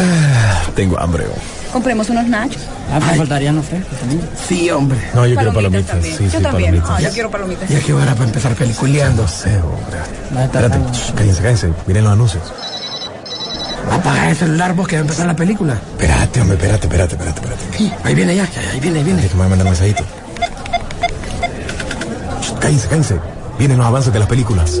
Ah, tengo hambre. Compremos unos nachos. Ah, pues faltarían los frescos también. Sí, hombre. No, yo quiero palomitas. también. Sí, yo sí, también. palomitas. Ah, yo quiero palomitas. Ya que hora para empezar peliculeando. No sé, hombre. A Espérate, shh, cállense, cállense. Miren los anuncios. Apaga el celular vos que va a empezar la película. Espérate, hombre, espérate, espérate, espérate, espérate. Ahí viene ya, ahí viene, ahí viene. Espérate que me va a mandar un mensajito. Shh, Cállense, cállense. Vienen los avances de las películas.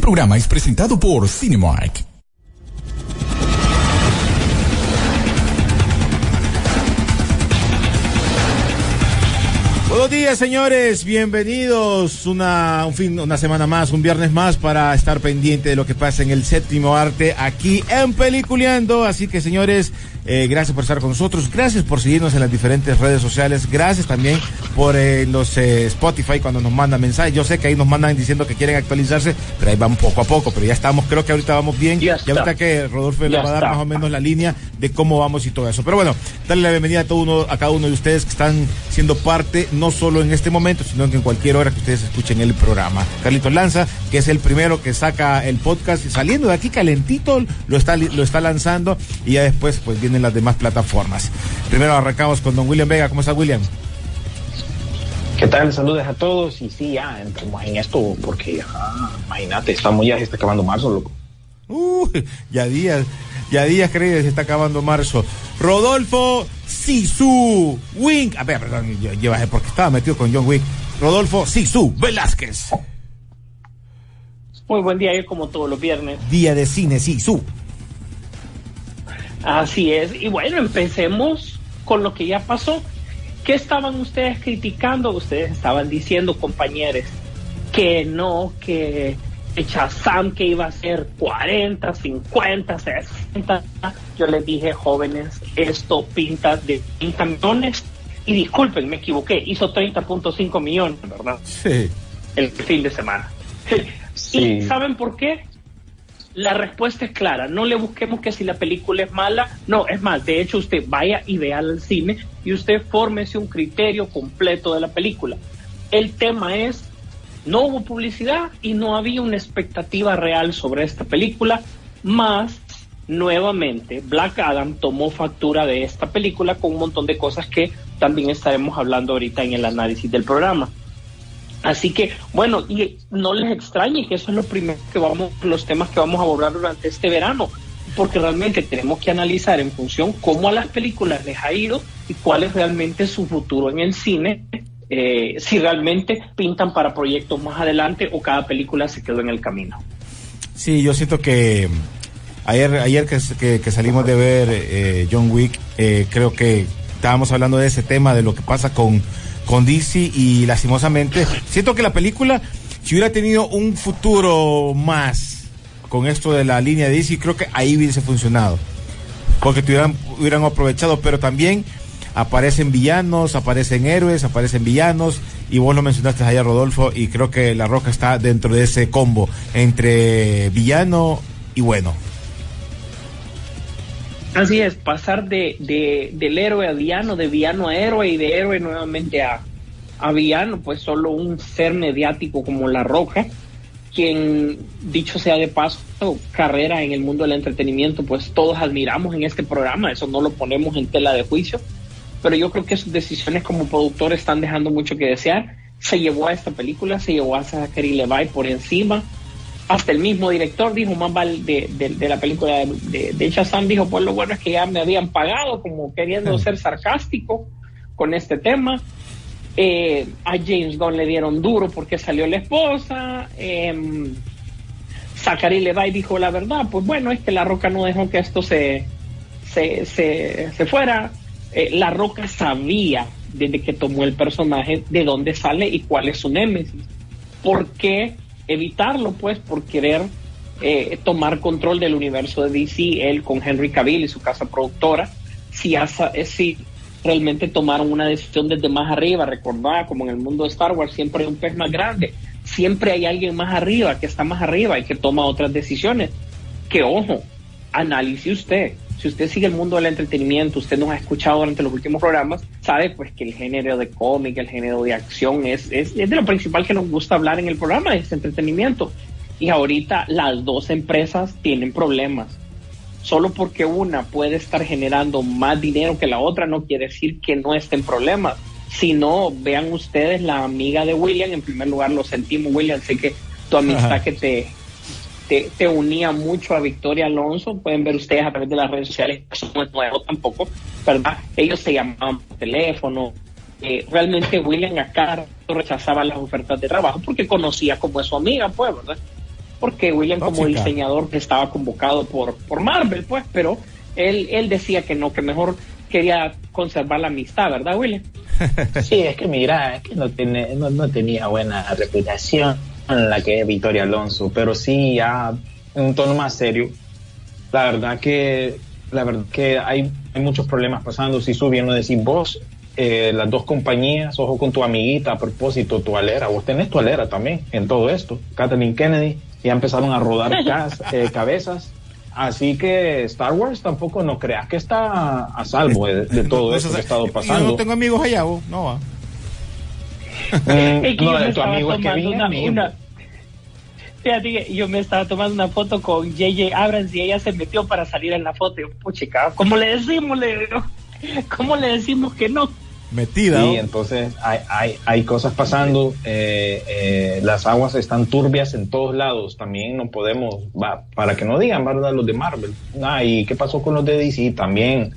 Programa es presentado por Cinemark. Días, señores. Bienvenidos una, un fin, una semana más, un viernes más para estar pendiente de lo que pasa en el séptimo arte aquí en Peliculeando. Así que, señores, eh, gracias por estar con nosotros. Gracias por seguirnos en las diferentes redes sociales. Gracias también por eh, los eh, Spotify cuando nos mandan mensajes. Yo sé que ahí nos mandan diciendo que quieren actualizarse, pero ahí van poco a poco. Pero ya estamos, creo que ahorita vamos bien. Ya y ahorita que Rodolfo le va a dar más o menos la línea de cómo vamos y todo eso. Pero bueno, darle la bienvenida a todo uno, a cada uno de ustedes que están siendo parte, no solo en este momento, sino que en cualquier hora que ustedes escuchen el programa. Carlitos Lanza, que es el primero que saca el podcast, saliendo de aquí calentito, lo está, lo está lanzando y ya después pues vienen las demás plataformas. Primero arrancamos con don William Vega. ¿Cómo está William? ¿Qué tal? Saludos a todos. Y sí, ya entremos en esto porque, ya, imagínate, estamos ya, se está acabando marzo, loco. Uh, ya días, ya días crees, se está acabando marzo. Rodolfo Sisu Wink. A ver, perdón, yo, yo bajé porque estaba metido con John Wick. Rodolfo Sisu Velázquez. Muy buen día, yo como todos los viernes. Día de cine Sisu. Así es. Y bueno, empecemos con lo que ya pasó. ¿Qué estaban ustedes criticando? Ustedes estaban diciendo, compañeros, que no, que el Shazam que iba a ser 40, 50, 60. Yo les dije, jóvenes, esto pinta de 30 millones. Y disculpen, me equivoqué, hizo 30.5 millones, ¿verdad? Sí. el fin de semana. ¿Y saben por qué? La respuesta es clara. No le busquemos que si la película es mala. No, es más, de hecho usted vaya y vea al cine y usted fórmese un criterio completo de la película. El tema es, no hubo publicidad y no había una expectativa real sobre esta película, más nuevamente Black Adam tomó factura de esta película con un montón de cosas que también estaremos hablando ahorita en el análisis del programa. Así que, bueno, y no les extrañe que eso es lo primero que vamos, los temas que vamos a abordar durante este verano, porque realmente tenemos que analizar en función cómo a las películas les ha ido y cuál es realmente su futuro en el cine, eh, si realmente pintan para proyectos más adelante o cada película se quedó en el camino. Sí, yo siento que ayer, ayer que, que- salimos de ver eh, John Wick, eh, creo que estábamos hablando de ese tema, de lo que pasa con, con DC y lastimosamente, siento que la película, si hubiera tenido un futuro más con esto de la línea de DC, creo que ahí hubiese funcionado. Porque tuvieran, hubieran aprovechado, pero también aparecen villanos, aparecen héroes, aparecen villanos, y vos lo mencionaste ayer, Rodolfo, y creo que La Roca está dentro de ese combo entre villano y bueno. Así es, pasar de, de- del héroe a villano, de villano a héroe y de héroe nuevamente a, a villano, pues solo un ser mediático como La Roca, quien, dicho sea de paso, carrera en el mundo del entretenimiento, pues todos admiramos en este programa, eso no lo ponemos en tela de juicio, pero yo creo que sus decisiones como productor están dejando mucho que desear. Se llevó a esta película, se llevó a Zachary Levi por encima, hasta el mismo director dijo más vale de, de- de la película de, de, de Shazam dijo pues lo bueno es que ya me habían pagado como queriendo ser sarcástico con este tema Eh, a James Gunn le dieron duro porque salió la esposa eh, Zachary Levi dijo la verdad pues bueno es que la roca no dejó que esto se se, se, se fuera Eh, la roca sabía desde que tomó el personaje, de dónde sale y cuál es su némesis. ¿Por qué evitarlo? Pues por querer eh, tomar control del universo de DC, él con Henry Cavill y su casa productora, si, asa- eh, si realmente tomaron una decisión desde más arriba, recordad, como en el mundo de Star Wars siempre hay un pez más grande, siempre hay alguien más arriba, que está más arriba y que toma otras decisiones. Que ojo, analice usted. Si usted sigue el mundo del entretenimiento, usted nos ha escuchado durante los últimos programas, sabe pues que el género de cómic, el género de acción es, es, es de lo principal que nos gusta hablar en el programa, es entretenimiento. Y ahorita las dos empresas tienen problemas. Solo porque una puede estar generando más dinero que la otra no quiere decir que no estén problemas. Si no, vean ustedes la amiga de William, en primer lugar lo sentimos William, sé que tu amistad Ajá. que te, te, te unía mucho a Victoria Alonso, pueden ver ustedes a través de las redes sociales, eso no es nuevo tampoco, ¿verdad? Ellos se llamaban por teléfono, eh, realmente William acá rechazaba las ofertas de trabajo porque conocía como es su amiga, pues, ¿verdad? Porque William como diseñador estaba convocado por, por Marvel, pues, pero él, él decía que no, que mejor quería conservar la amistad, ¿verdad, William? Sí, es que mira, es que no, tiene, no, no tenía buena reputación la que es Victoria Alonso, pero sí ya en un tono más serio. La verdad que la verdad que hay, hay muchos problemas pasando. Si su bien lo decís vos, eh, las dos compañías, ojo con tu amiguita a propósito, tu alera, vos tenés tu alera también en todo esto. Kathleen Kennedy, ya empezaron a rodar cas- eh, cabezas. Así que Star Wars tampoco no creas que está a salvo de, de todo eso- que ha estado Yo pasando. no tengo amigos allá, vos, no va. Es que no, yo me de tu estaba amigo es tomando Kevin, una- amigo. una- Fíjate que yo me estaba tomando una foto con JJ Abrams y ella se metió para salir en la foto. Y yo, puchica, ¿cómo le decimos? Le digo? ¿Cómo le decimos que no? Metida. Sí, entonces hay, hay, hay cosas pasando, eh, eh, las aguas están turbias en todos lados, también no podemos, va, para que no digan, ¿verdad? Los de Marvel. Ah, ¿y qué pasó con los de DC? También,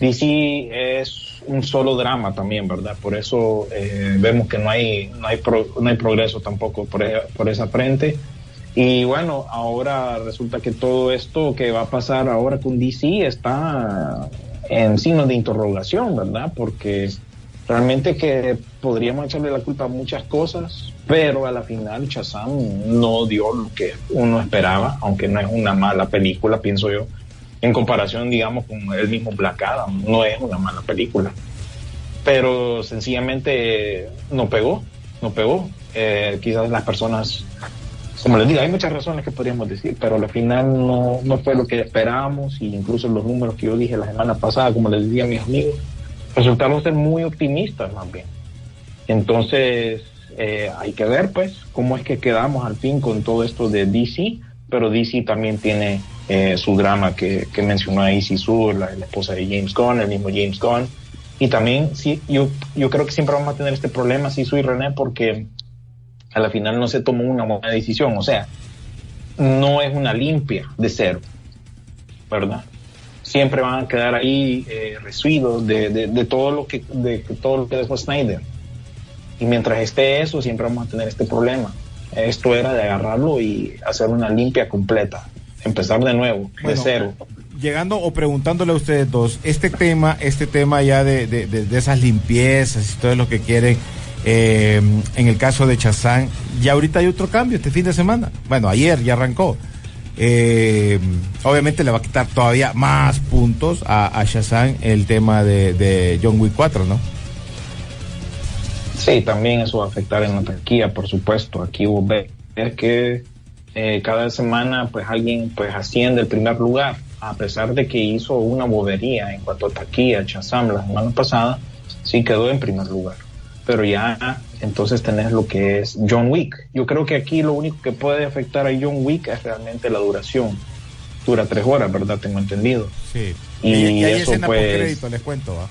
DC es un solo drama también, ¿verdad? Por eso eh, vemos que no hay, no hay, pro- no hay progreso tampoco por, e- por esa frente. Y bueno, ahora resulta que todo esto que va a pasar ahora con DC está en signos de interrogación, ¿verdad? Porque realmente que podríamos echarle la culpa a muchas cosas, pero a la final Shazam no dio lo que uno esperaba, aunque no es una mala película, pienso yo, en comparación, digamos, con el mismo Black Adam, no es una mala película, pero sencillamente no pegó, no pegó. Eh, quizás las personas, como les digo, hay muchas razones que podríamos decir, pero al final no, no fue lo que esperábamos, y incluso los números que yo dije la semana pasada, como les decía a mis amigos, resultaron ser muy optimistas más bien. Entonces, eh, hay que ver pues cómo es que quedamos al fin con todo esto de DC, pero DC también tiene eh, su drama que, que mencionó ahí Sur, la, la esposa de James Gunn, el mismo James Gunn. Y también, sí, yo, yo creo que siempre vamos a tener este problema, Sisu y René, porque a la final no se tomó una buena decisión. O sea, no es una limpia de cero, ¿verdad? Siempre van a quedar ahí eh, residuos de, de, de todo lo que de todo lo que dejó Snyder. Y mientras esté eso, siempre vamos a tener este problema. Esto era de agarrarlo y hacer una limpia completa, empezar de nuevo, de cero. Llegando o preguntándole a ustedes dos, este tema, este tema ya de, de, de- de esas limpiezas y todo lo que quieren, eh, en el caso de Chazán, ya ahorita hay otro cambio este fin de semana. Bueno, ayer ya arrancó. Eh, obviamente le va a quitar todavía más puntos a, a Shazam el tema de, de John Wick 4, ¿no? Sí, también eso va a afectar en la taquilla, por supuesto. Aquí vos ves que eh, cada semana pues alguien pues asciende el primer lugar, a pesar de que hizo una bobería en cuanto a taquilla, Chazam la semana pasada, sí quedó en primer lugar. Pero ya entonces tenés lo que es John Wick. Yo creo que aquí lo único que puede afectar a John Wick es realmente la duración. Dura tres horas, ¿verdad? Tengo entendido. Sí. Y y hay eso, escena pues- por crédito, les cuento, ¿va?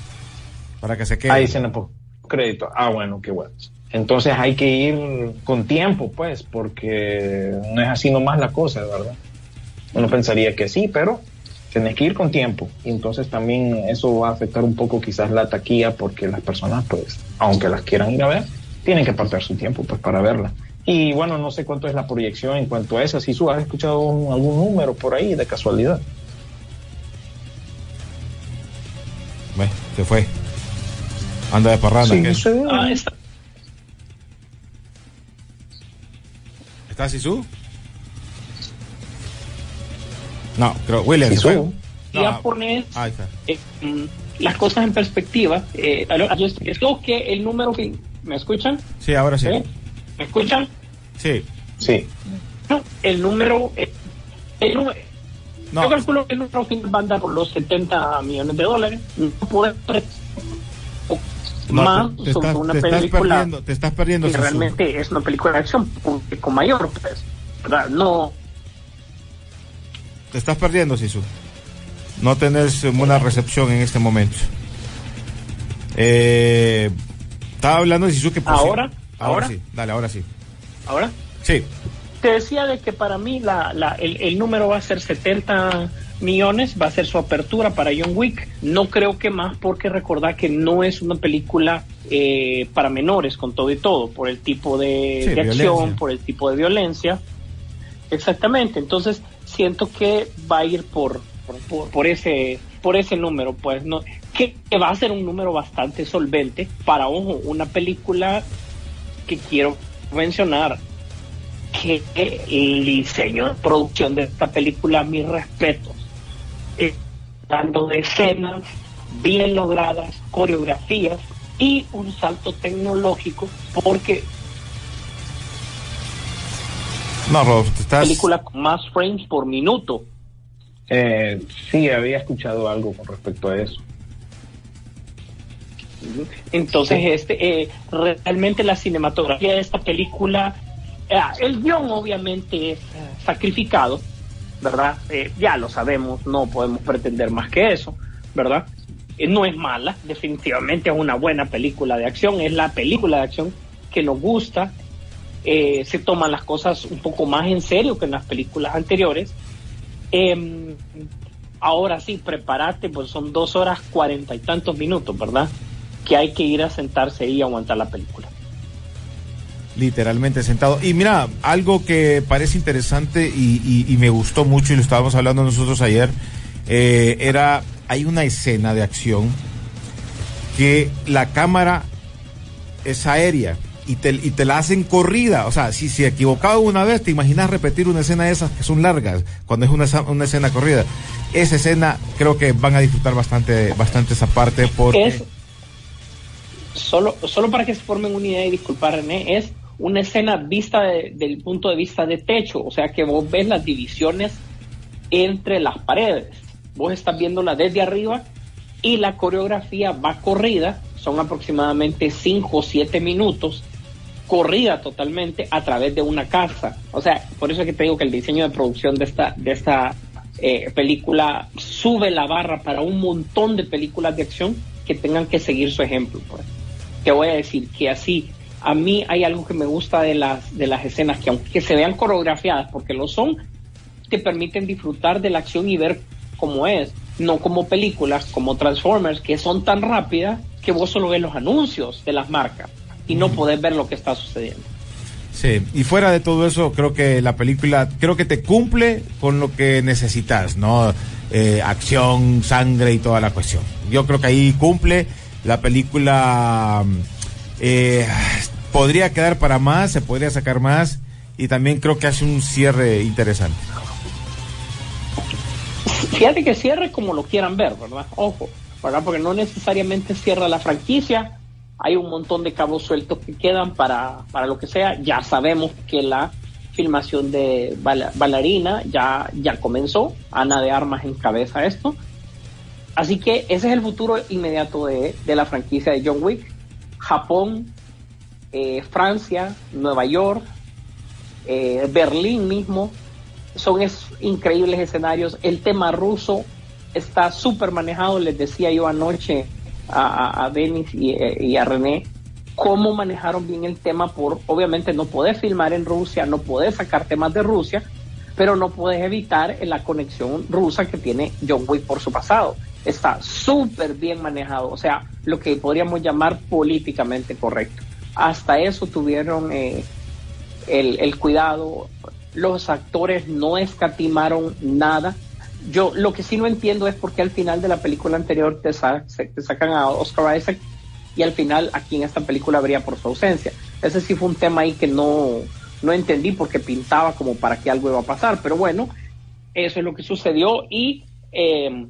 Para que se quede. Hay escena por crédito. Ah, bueno, qué bueno. Entonces hay que ir con tiempo, pues, porque no es así nomás la cosa, ¿verdad? Uno pensaría que sí, pero tenés que ir con tiempo. Y entonces también eso va a afectar un poco quizás la taquilla, porque las personas, pues, aunque las quieran ir a ver, tienen que apartar su tiempo, pues, para verla. Y bueno, no sé cuánto es la proyección en cuanto a eso. Si tú has escuchado un- algún número por ahí de casualidad. Bueno, se fue. Anda de parranda. Sí, ve. Ah, está- ¿Está Sisu? No, creo. William, ¿se Sisu. fue? ya No, pones Ahí está. eh, las cosas en perspectiva. Eh, creo que el número que... ¿Me escuchan? Sí, ahora sí. ¿Eh? ¿Me escuchan? Sí. Sí. No, el número... eh, el número No. Yo calculo que el número final va a andar por los 70 millones de dólares. No puede No, más te, te sobre estás, una te estás película perdiendo, te estás perdiendo. que realmente es una película de acción público mayor, pues. ¿verdad? No, Te estás perdiendo, Sisu. No tenés buena recepción en este momento. Eh, estaba hablando de Sisu que ¿Ahora? sí- Ahora ¿Ahora? sí. Dale, ahora sí. ahora. Sí. Te decía de que para mí la, la- el, el número va a ser 70 millones, va a ser su apertura para John Wick. No creo que más porque recordar que no es una película eh, para menores con todo y todo, por el tipo de, Sí, de acción, por el tipo de violencia. Exactamente, entonces siento que va a ir por, por, ese por ese número, pues no que, que va a ser un número bastante solvente para ojo, una película que quiero mencionar que el diseño de producción de esta película, mis respetos, eh, dando de escenas bien logradas, coreografías y un salto tecnológico, porque No, Rodolfo, te estás. película con más frames por minuto. Eh, sí, había escuchado algo con respecto a eso. Entonces, este, eh, realmente la cinematografía de esta película, eh, el guion obviamente es sacrificado, ¿verdad? Eh, ya lo sabemos, no podemos pretender más que eso, ¿verdad? Eh, no es mala, definitivamente es una buena película de acción, es la película de acción que nos gusta, eh, se toman las cosas un poco más en serio que en las películas anteriores. Em, ahora sí, prepárate, pues son dos horas cuarenta y tantos minutos, ¿verdad? Que hay que ir a sentarse y aguantar la película. Literalmente sentado. Y mira, algo que parece interesante y, me gustó mucho y lo estábamos hablando nosotros ayer, eh, era, hay una escena de acción que la cámara es aérea y te, y te la hacen corrida. O sea, si se equivocado una vez, te imaginas repetir una escena de esas que son largas, cuando es una, una escena corrida. Esa escena creo que van a disfrutar bastante, bastante esa parte porque... Es, solo, solo para que se formen una idea y disculpar René, es una escena vista de- del punto de vista de techo, o sea que vos ves las divisiones entre las paredes. Vos estás viéndola desde arriba y la coreografía va corrida, son aproximadamente 5 o 7 minutos, corrida totalmente a través de una casa. O sea, por eso es que te digo que el diseño de producción de esta, de esta eh, película sube la barra para un montón de películas de acción que tengan que seguir su ejemplo. Pues. Te voy a decir que así, a mí hay algo que me gusta de las, de las escenas que aunque se vean coreografiadas, porque lo son, te permiten disfrutar de la acción y ver cómo es, no como películas como Transformers que son tan rápidas que vos solo ves los anuncios de las marcas y no podés ver lo que está sucediendo. Sí, y fuera de todo eso, creo que la película, creo que te cumple con lo que necesitas, ¿no? Eh, acción, sangre y toda la cuestión. Yo creo que ahí cumple. La película mm, eh, podría quedar para más, se podría sacar más, y también creo que hace un cierre interesante. Fíjate que cierre como lo quieran ver, ¿verdad? Ojo, ¿verdad? Porque no necesariamente cierra la franquicia. Hay un montón de cabos sueltos que quedan para, para lo que sea. Ya sabemos que la filmación de Bailarina ya, ya comenzó. Ana de Armas encabeza esto. Así que ese es el futuro inmediato de, de la franquicia de John Wick. Japón, eh, Francia, Nueva York, eh, Berlín mismo, son es, increíbles escenarios. El tema ruso está súper manejado. Les decía yo anoche a, Denis y, eh, y a René cómo manejaron bien el tema por, obviamente no podés filmar en Rusia, no podés sacar temas de Rusia, pero no puedes evitar la conexión rusa que tiene John Wick por su pasado. Está súper bien manejado, o sea, lo que podríamos llamar políticamente correcto. Hasta eso tuvieron eh, el, cuidado, los actores no escatimaron nada. Yo lo que sí no entiendo es por qué al final de la película anterior te sacan a Oscar Isaac y al final aquí en esta película habría por su ausencia. Ese sí fue un tema ahí que no, no entendí porque pintaba como para que algo iba a pasar, pero bueno, eso es lo que sucedió y eh,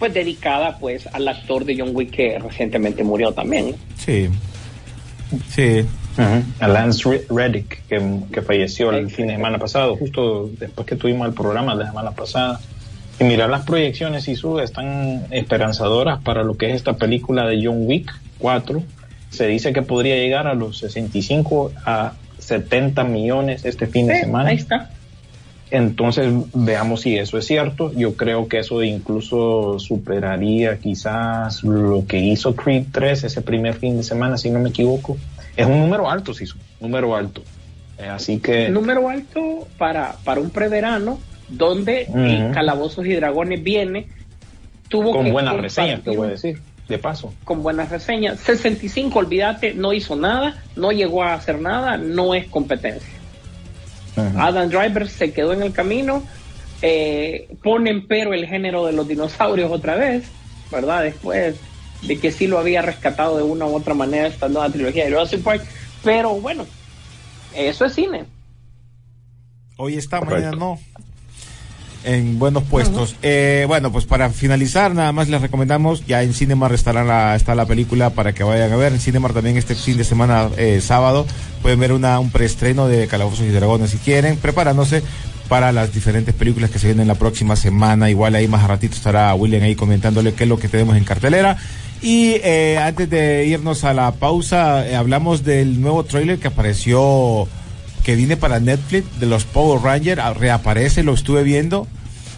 pues dedicada pues al actor de John Wick que recientemente murió también. Sí. Sí. A Lance Re- Reddick, que, que falleció el fin de semana pasado, justo después que tuvimos el programa de la semana pasada. Y mirar las proyecciones y su están esperanzadoras para lo que es esta película de John Wick 4. Se dice que podría llegar a los 65 a 70 millones este fin de semana. ahí está. Entonces, veamos si eso es cierto. Yo creo que eso incluso superaría quizás lo que hizo Creed 3 ese primer fin de semana, si no me equivoco. Es un número alto, sí, un número alto. Eh, así que... Número alto para, para un preverano donde Calabozos y Dragones viene, tuvo con que buenas reseñas, te voy a decir, de paso. Con buenas reseñas. 65, olvídate, no hizo nada, no llegó a hacer nada, no es competencia. Adam Driver se quedó en el camino, eh, ponen pero el género de los dinosaurios otra vez, ¿verdad? Después de que sí lo había rescatado de una u otra manera esta nueva trilogía de Jurassic Park, pero bueno, eso es cine. Hoy está, mañana no. En buenos puestos. Eh, bueno, pues para finalizar, nada más les recomendamos, ya en Cinemar estará la, está la película para que vayan a ver. En Cinemar también este fin de semana, eh, sábado, pueden ver una, un preestreno de Calabozos y Dragones si quieren, preparándose para las diferentes películas que se vienen la próxima semana. Igual ahí más a ratito estará William ahí comentándole qué es lo que tenemos en cartelera. Y eh, antes de irnos a la pausa, eh, hablamos del nuevo tráiler que apareció que viene para Netflix de los Power Rangers, ah, reaparece, lo estuve viendo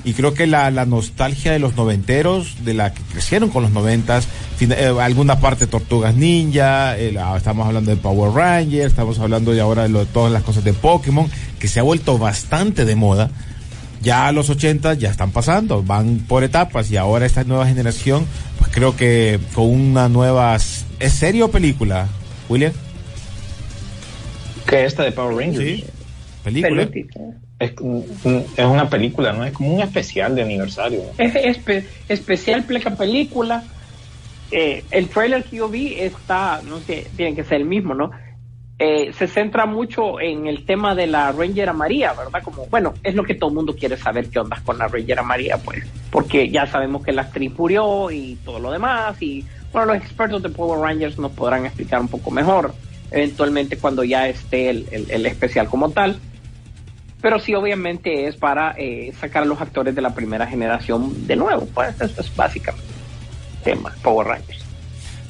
y creo que la, la nostalgia de los noventeros, de la que crecieron con los noventas, eh, alguna parte Tortugas Ninja, la- estamos hablando de Power Rangers, estamos hablando de ahora de lo- todas las cosas de Pokémon, que se ha vuelto bastante de moda. Ya los 80 ya están pasando, van por etapas y ahora esta nueva generación, pues creo que con una nueva... ¿Es serie o película, William? Que esta de Power Rangers. Sí, película. Es, es una película, ¿no? Es como un especial de aniversario. ¿no? Es espe- especial pleca película. Eh, el trailer que yo vi está, no sé, tiene que ser el mismo, ¿no? Eh, se centra mucho en el tema de la Ranger María, ¿verdad? Como, bueno, es lo que todo el mundo quiere saber qué onda con la Ranger María, pues, porque ya sabemos que la actriz murió y todo lo demás, y bueno, los expertos de Power Rangers nos podrán explicar un poco mejor, eventualmente cuando ya esté el, el- especial como tal. Pero sí, obviamente es para eh, sacar a los actores de la primera generación de nuevo. Pues eso es básicamente el tema, Power Rangers.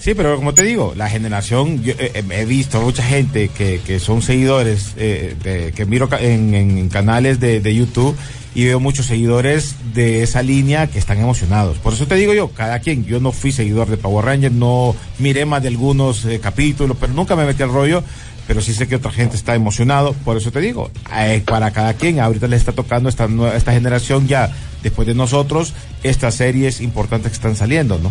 Sí, pero como te digo, la generación, yo, eh, eh, he visto mucha gente que, que son seguidores, eh, de- que miro en, canales de, de YouTube y veo muchos seguidores de esa línea que están emocionados. Por eso te digo yo, cada quien, yo no fui seguidor de Power Rangers, no miré más de algunos capítulos, pero nunca me metí al rollo, pero sí sé que otra gente está emocionado, por eso te digo, para cada quien, ahorita le está tocando esta, esta generación ya, después de nosotros, estas series importantes que están saliendo, ¿no?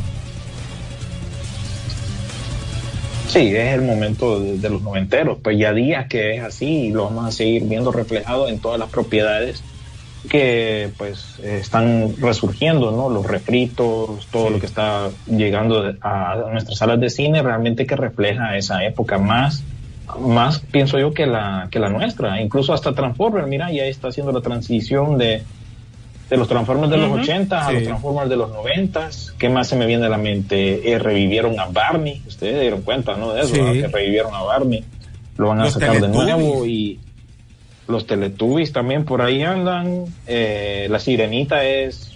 Sí, es el momento de, de los noventeros, pues ya días que es así y lo vamos a seguir viendo reflejado en todas las propiedades que pues están resurgiendo, ¿no? Los refritos, todo lo que está llegando a, nuestras salas de cine realmente que refleja esa época más más pienso yo que la que la nuestra, incluso hasta Transformers, mira, ya está haciendo la transición de de los Transformers de los Ujú. 80 a los Transformers de los 90. ¿Qué más se me viene a la mente? Eh, revivieron a Barney. Ustedes dieron cuenta, ¿no? De eso, Sí. ¿no? que revivieron a Barney. Lo van a Los sacar de nuevo y los Teletubbies también por ahí andan. Eh, la Sirenita es,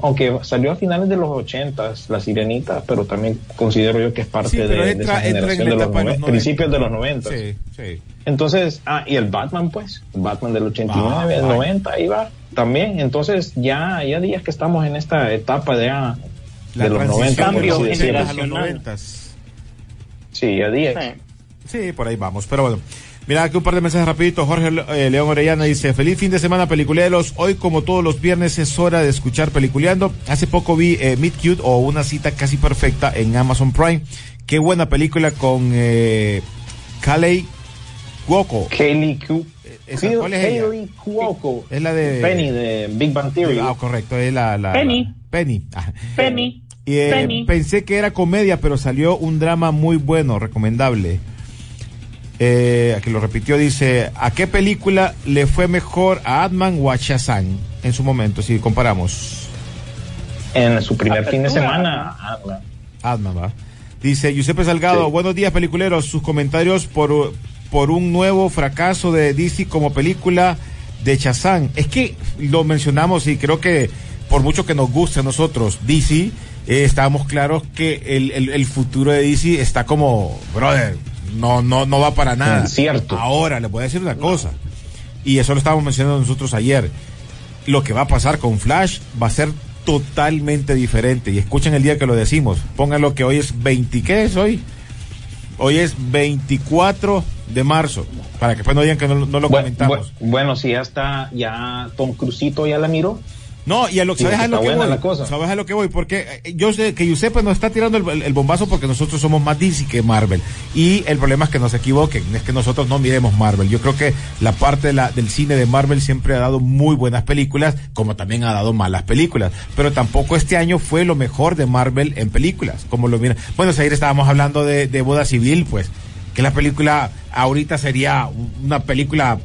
aunque salió a finales de los 80, la Sirenita, pero también considero yo que es parte Sí, de, entra- esa generación de los, los noven- 90. principios de los 90. Sí, sí. Entonces, ah, y el Batman, pues, el Batman del 89, Ah, el vaya. 90, ahí va, también. Entonces, ya, ya días que estamos en esta etapa de, ah, La de los 90, transición por de los así 80 decirlo. a los generacional. 90. Sí, ya días. Sí, por ahí vamos. Pero bueno, mira aquí un par de mensajes rapiditos. Jorge eh, León Orellana dice, feliz fin de semana peliculeros. Hoy como todos los viernes es hora de escuchar peliculeando. Hace poco vi eh, Meet Cute o una cita casi perfecta en Amazon Prime. Qué buena película con eh, Kalei Cuoco. Kaylee Cu esa, ¿cuál es ella? Kaylee Cuoco. Es la de... Penny de Big Bang Theory. Ah, correcto, es la... la Penny. la- Penny. Ah. Penny. Y, eh, Penny. pensé que era comedia, pero salió un drama muy bueno, recomendable. Eh, aquí lo repitió, dice, ¿a qué película le fue mejor a Atman o a Shazam en su momento, si comparamos? En su primer fin de semana, ah, Atman, va. Dice Giuseppe Salgado, Sí. buenos días peliculeros, sus comentarios por, por un nuevo fracaso de DC como película de Shazam. Es que lo mencionamos y creo que por mucho que nos guste a nosotros DC, eh, estábamos claros que el, el- el futuro de DC está como, brother, no, no, no va para nada. Incierto. Ahora, le voy a decir una cosa, y eso lo estábamos mencionando nosotros ayer, lo que va a pasar con Flash va a ser totalmente diferente. Y escuchen el día que lo decimos. Pónganlo que hoy es 20, ¿qué es hoy? Hoy es 24 de marzo. Para que después no digan que no, no lo Bu- comentamos. bu- bueno, si ya está, ya Tom Crucito ya la miró. No, y a lo, Sí, ¿sabes a lo que voy? la cosa. ¿Sabes a lo que voy? Porque eh, yo sé que Giuseppe nos está tirando el, bombazo porque nosotros somos más DC que Marvel. Y el problema es que no se equivoquen, es que nosotros no miremos Marvel. Yo creo que la parte de la- del cine de Marvel siempre ha dado muy buenas películas, como también ha dado malas películas. Pero tampoco este año fue lo mejor de Marvel en películas, como lo mira. Bueno, ayer estábamos hablando de, de Boda Civil, pues, que la película ahorita sería una película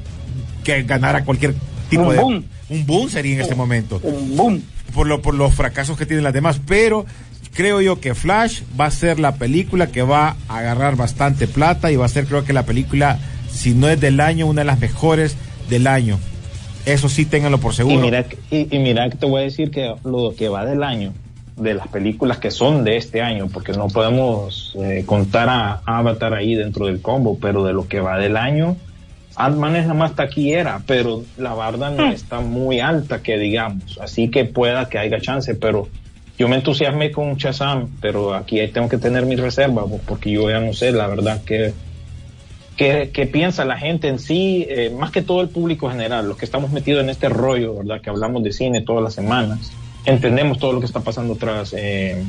que ganara cualquier tipo de... Un boom sería en este momento Un boom. por, lo, por los fracasos que tienen las demás, pero creo yo que Flash va a ser la película que va a agarrar bastante plata y va a ser creo que la película, si no es del año, una de las mejores del año. Eso sí, ténganlo por seguro. Y mira, que- y, y mira que te voy a decir que lo que va del año, de las películas que son de este año, porque no podemos eh, contar a Avatar ahí dentro del combo, pero de lo que va del año, Ant-Man es la más taquillera, pero la barda no está muy alta que digamos, así que pueda que haya chance, pero yo me entusiasmé con Shazam, pero aquí tengo que tener mis reservas, porque yo ya no sé, la verdad que qué, qué piensa la gente en sí, eh, más que todo el público general, los que estamos metidos en este rollo, ¿verdad? Que hablamos de cine todas las semanas, entendemos todo lo que está pasando tras, eh,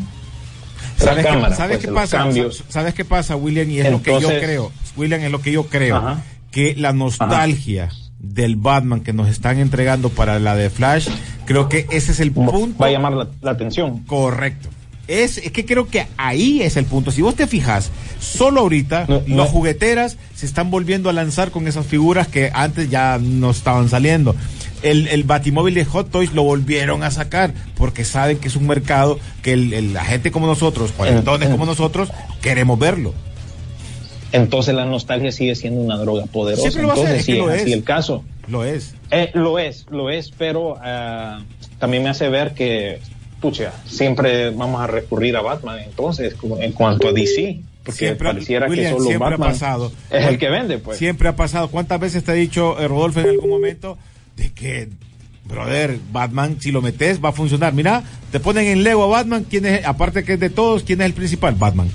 tras ¿Sabes, cámara, qué, ¿sabes pues, qué pasa? cambios. ¿Sabes qué pasa, William? Y es lo que yo creo. William, es lo que yo creo. Ajá. Que la nostalgia del Batman que nos están entregando para la de Flash, creo que ese es el punto. Va a llamar la, la atención. Correcto. Es, es que creo que ahí es el punto. Si vos te fijas, solo ahorita No, jugueteras se están volviendo a lanzar con esas figuras que antes ya no estaban saliendo. El, el batimóvil de Hot Toys lo volvieron a sacar porque saben que es un mercado que el- el- la gente como nosotros, cuarentones en- como nosotros, queremos verlo. Entonces la nostalgia sigue siendo una droga poderosa. Siempre lo va a ser, Entonces, es que si lo es así es. el caso, Lo es. Eh, lo es, lo es, pero ah, también me hace ver que, pucha, siempre vamos a recurrir a Batman entonces, como en cuanto a DC, porque Siempre ha- pareciera William, que solo siempre ha Batman pasado. es el que vende, pues. Siempre ha pasado. ¿Cuántas veces te ha dicho eh, Rodolfo en algún momento de que, brother, Batman, si lo metes, va a funcionar? Mira, te ponen en Lego a Batman, ¿quién es, aparte que es de todos, quién es el principal? Batman.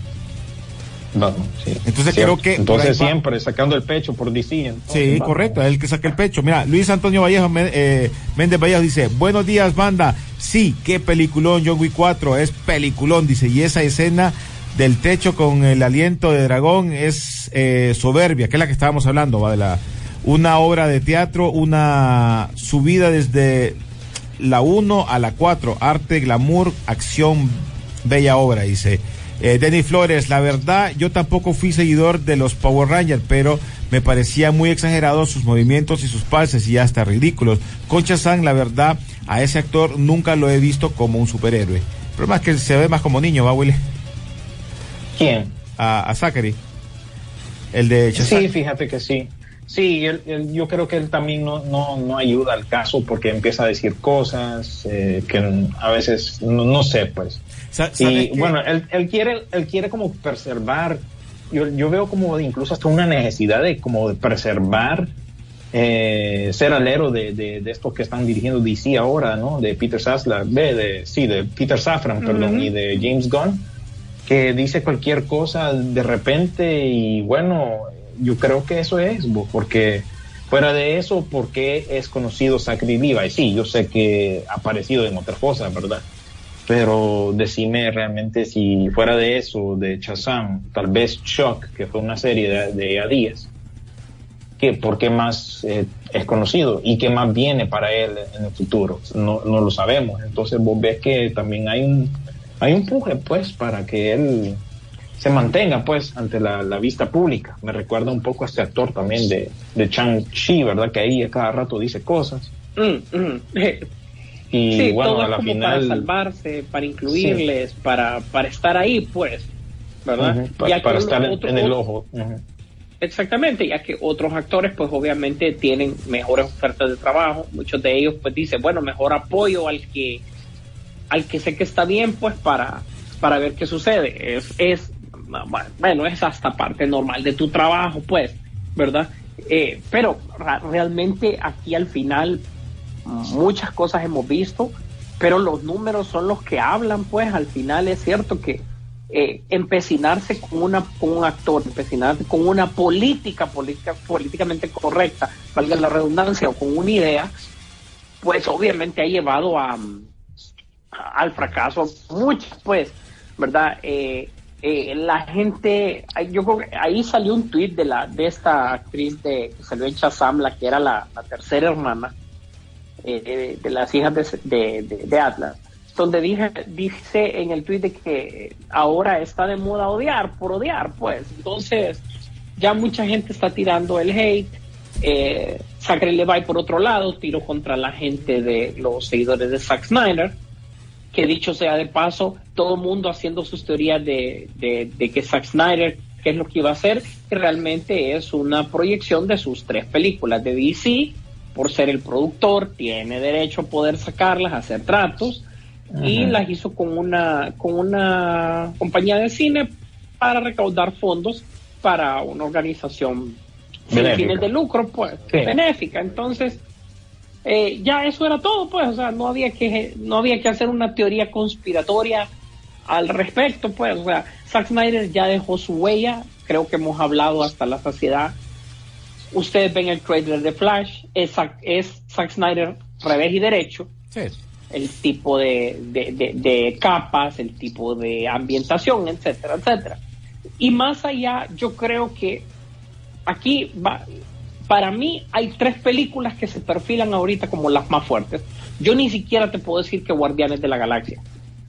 Batman, sí. Entonces creo que Entonces va. siempre sacando el pecho por DC. entonces, Sí, Batman. correcto, es el que saca el pecho. Mira, Luis Antonio Vallejo eh, Méndez Vallejo dice, buenos días, banda. Sí, qué peliculón, John Wick 4, es peliculón, dice, y esa escena del techo con el aliento de dragón es eh, soberbia, que es la que estábamos hablando, va de la una obra de teatro, una subida desde la 1 a la 4, arte, glamour, acción, bella obra, dice. Eh, Denny Flores, la verdad, yo tampoco fui seguidor de los Power Rangers, pero me parecía muy exagerados sus movimientos y sus pases y hasta ridículos. Concha San, la verdad, a ese actor nunca lo he visto como un superhéroe. Pero más que se ve más como niño, ¿va, Willy? ¿Quién? A, a Zachary. El de Shazam. Sí, fíjate que sí. Sí, él- él- yo creo que él también no, no, no ayuda al caso porque empieza a decir cosas eh, que a veces no, no sé, pues. Sa- ¿sabes Y qué? bueno, él, él quiere, él quiere como preservar, yo, yo veo como incluso hasta una necesidad de como de preservar, eh, ser alero de, de, de estos que están dirigiendo DC ahora, ¿no? De Peter Safran, de, de, sí, de Peter Safran, perdón, y de James Gunn, que dice cualquier cosa de repente y bueno, yo creo que eso es, porque fuera de eso, ¿por qué es conocido Zachary Levi? Sí, yo sé que ha aparecido en otras cosas, ¿verdad? Pero decime realmente si fuera de eso, de Shazam, tal vez Shock, que fue una serie de, de a días, que por qué más eh, es conocido y qué más viene para él en el futuro, no, no lo sabemos. Entonces vos ves que también hay un, hay un puje, pues, para que él se mantenga, pues, ante la, la vista pública. Me recuerda un poco a este actor también de, de Chang-Chi, ¿verdad? Que ahí a cada rato dice cosas. Mm, mm. Y sí, bueno, todo a es la como final. para salvarse, para incluirles, para, para estar ahí, pues, ¿verdad? Pa- Ya para estar en, otro- en el ojo. Exactamente, ya que otros actores pues obviamente tienen mejores ofertas de trabajo, muchos de ellos pues dicen, bueno, mejor apoyo al que al que sé que está bien pues para para ver qué sucede. Es es bueno, es hasta parte normal de tu trabajo, pues, ¿verdad? Eh, pero realmente aquí al final muchas cosas hemos visto, pero los números son los que hablan, pues al final es cierto que eh, empecinarse con una con un actor, empecinarse con una política, política políticamente correcta, valga la redundancia, o con una idea, pues obviamente ha llevado a, al fracaso muchas, pues, ¿verdad? Eh, eh, la gente, yo creo que ahí salió un tweet de la de esta actriz de que salió en la que era la tercera hermana eh, de, las hijas de, de, Atlas, donde dije, dice en el tweet de que ahora está de moda odiar por odiar, pues. Entonces, ya mucha gente está tirando el hate. Eh, Zachary Levi, por otro lado, tiró contra la gente de los seguidores de Zack Snyder, que dicho sea de paso, todo el mundo haciendo sus teorías de, de, de que Zack Snyder, qué es lo que iba a hacer, que realmente es una proyección de sus tres películas de DC, por ser el productor, tiene derecho a poder sacarlas, hacer tratos, y las hizo con una, con una compañía de cine para recaudar fondos para una organización sin Benéfica. fines de lucro, pues, Sí. benéfica. Entonces, eh, ya eso era todo, pues, o sea, no había que, no había que hacer una teoría conspiratoria al respecto, pues, o sea, Zack Snyder ya dejó su huella, creo que hemos hablado hasta la saciedad. Ustedes ven el trailer de Flash, es, Zack- es Zack Snyder revés y derecho, Sí. el tipo de, de, de- de capas, el tipo de ambientación, etcétera, etcétera. Y más allá, yo creo que aquí va, para mí hay tres películas que se perfilan ahorita como las más fuertes. Yo ni siquiera te puedo decir que Guardianes de la Galaxia.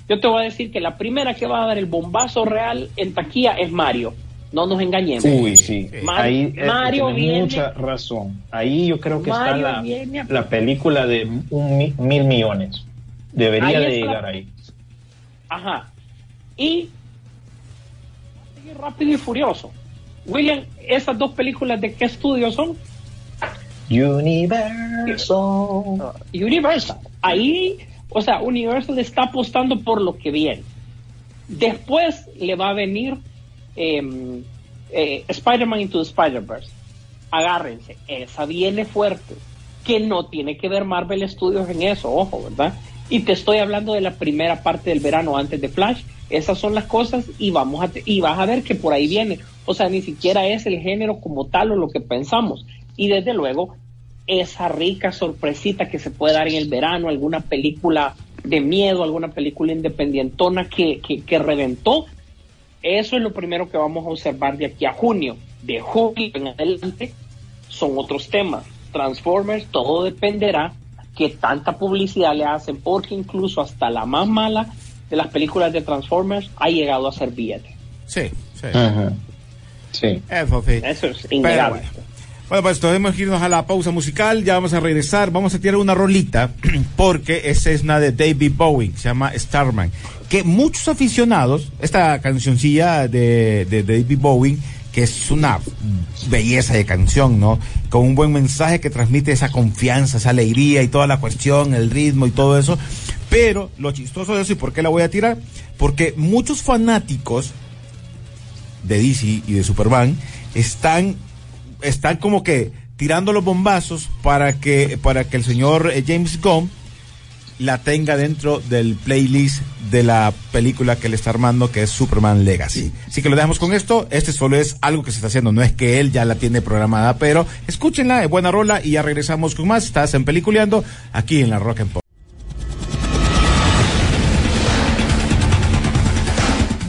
Yo te voy a decir que la primera que va a dar el bombazo real en taquilla es Mario. No nos engañemos. Uy, sí. Mar- Ahí eh, Mario viene- mucha razón. Ahí yo creo que Mario está la, viene la película de un mi- mil millones. Debería Ahí de está. llegar ahí. Ajá. Y rápido y furioso. William, esas dos películas de qué estudio son? Universo. Universal. Ahí, o sea, Universal está apostando por lo que viene. Después le va a venir eh, eh, Spider-Man Into the Spider-Verse. Agárrense, esa viene fuerte. Que no tiene que ver Marvel Studios en eso, ojo, ¿verdad? Y te estoy hablando de la primera parte del verano antes de Flash. Esas son las cosas y vamos a y vas a ver que por ahí viene. O sea, ni siquiera es el género como tal o lo que pensamos. Y desde luego, esa rica sorpresita que se puede dar en el verano, alguna película de miedo, alguna película independientona que, que reventó. Eso es lo primero que vamos a observar de aquí a junio. De junio en adelante son otros temas. Transformers, todo dependerá que tanta publicidad le hacen, porque incluso hasta la más mala de las películas de Transformers ha llegado a ser billete. Sí, sí. Ajá. Sí. Eso sí. Eso es innegable. bueno. Bueno, pues tenemos que irnos a la pausa musical, ya vamos a regresar, vamos a tirar una rolita, porque esa es una de David Bowie, se llama Starman, que muchos aficionados, esta cancioncilla de, David Bowie, que es una belleza de canción, ¿no? Con un buen mensaje que transmite esa confianza, esa alegría y toda la cuestión, el ritmo y todo eso. Pero lo chistoso de eso y por qué la voy a tirar, porque muchos fanáticos de DC y de Superman están están como que tirando los bombazos para que para que el señor eh, James Gunn la tenga dentro del playlist de la película que le está armando que es Superman Legacy. Así que lo dejamos con esto. Este solo es algo que se está haciendo, no es que él ya la tiene programada, pero escúchenla, es buena rola y ya regresamos con más. Estás en Peliculeando aquí en la Rock and.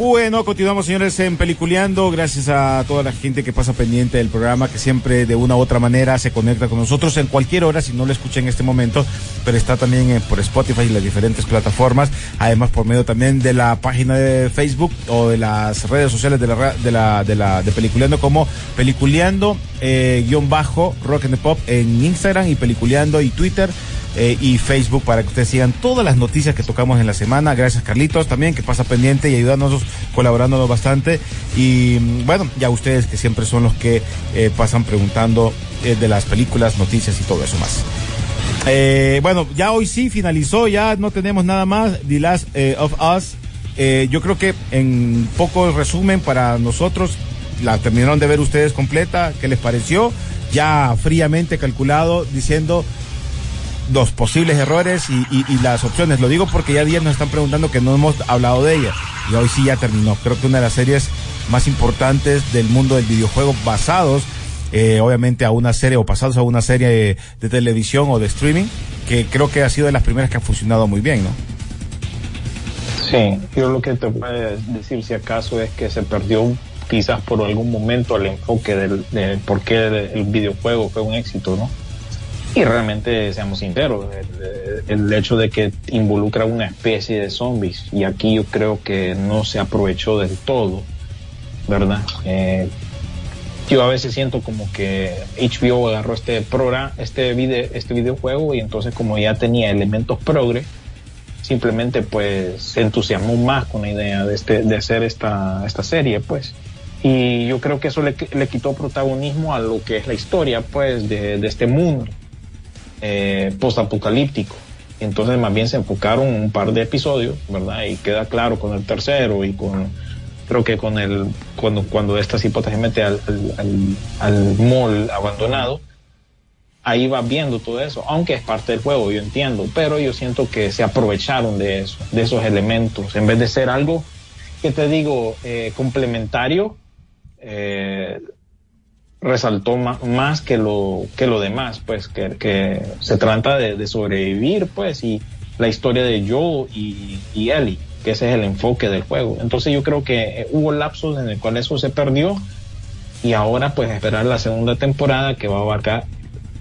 Bueno, continuamos señores en Peliculeando. Gracias a toda la gente que pasa pendiente del programa, que siempre de una u otra manera se conecta con nosotros en cualquier hora, si no lo escucha en este momento, pero está también eh, por Spotify y las diferentes plataformas. Además, por medio también de la página de Facebook o de las redes sociales de la de la de la de Peliculeando como Peliculeando eh, guion bajo Rock and the Pop en Instagram y Peliculeando y Twitter eh, y Facebook para que ustedes sigan todas las noticias que tocamos en la semana. Gracias Carlitos también que pasa pendiente y ayudándonos, colaborándonos bastante. Y mm, bueno, ya ustedes que siempre son los que eh, pasan preguntando eh, de las películas, noticias y todo eso más. Bueno, ya hoy sí finalizó, ya no tenemos nada más. The Last of Us. Yo creo que en poco resumen para nosotros, la terminaron de ver ustedes completa, ¿qué les pareció? Ya fríamente calculado, diciendo los posibles errores y, y- las opciones. Lo digo porque ya días nos están preguntando que no hemos hablado de ella. Y hoy sí ya terminó. Creo que una de las series más importantes del mundo del videojuego basados, eh, obviamente a una serie o pasados a una serie de, televisión o de streaming, que creo que ha sido de las primeras que han funcionado muy bien, ¿no? Sí, yo lo que te puedo decir si acaso es que se perdió quizás por algún momento el enfoque del, de por qué el videojuego fue un éxito, ¿no? Y realmente, seamos sinceros, el, el hecho de que involucra una especie de zombies, y aquí yo creo que no se aprovechó del todo, ¿verdad? Eh, yo a veces siento como que HBO agarró este programa, este video, este videojuego y entonces como ya tenía elementos progre, simplemente pues se entusiasmó más con la idea de este, de hacer esta, esta serie, pues. Y yo creo que eso le, le quitó protagonismo a lo que es la historia, pues, de, de este mundo eh, postapocalíptico. Entonces más bien se enfocaron un par de episodios, ¿verdad? Y queda claro con el tercero y con, creo que con el, cuando, cuando esta hipótesis mete al, al, al, al mall abandonado, ahí va viendo todo eso, aunque es parte del juego, yo entiendo, pero yo siento que se aprovecharon de eso, de esos elementos, en vez de ser algo que te digo, eh, complementario, eh, resaltó más que lo, que lo demás, pues, que, se trata de, sobrevivir, pues, y la historia de Joe y, y Ellie, que ese es el enfoque del juego. Entonces yo creo que eh, hubo lapsos en el cual eso se perdió y ahora pues esperar la segunda temporada que va a abarcar,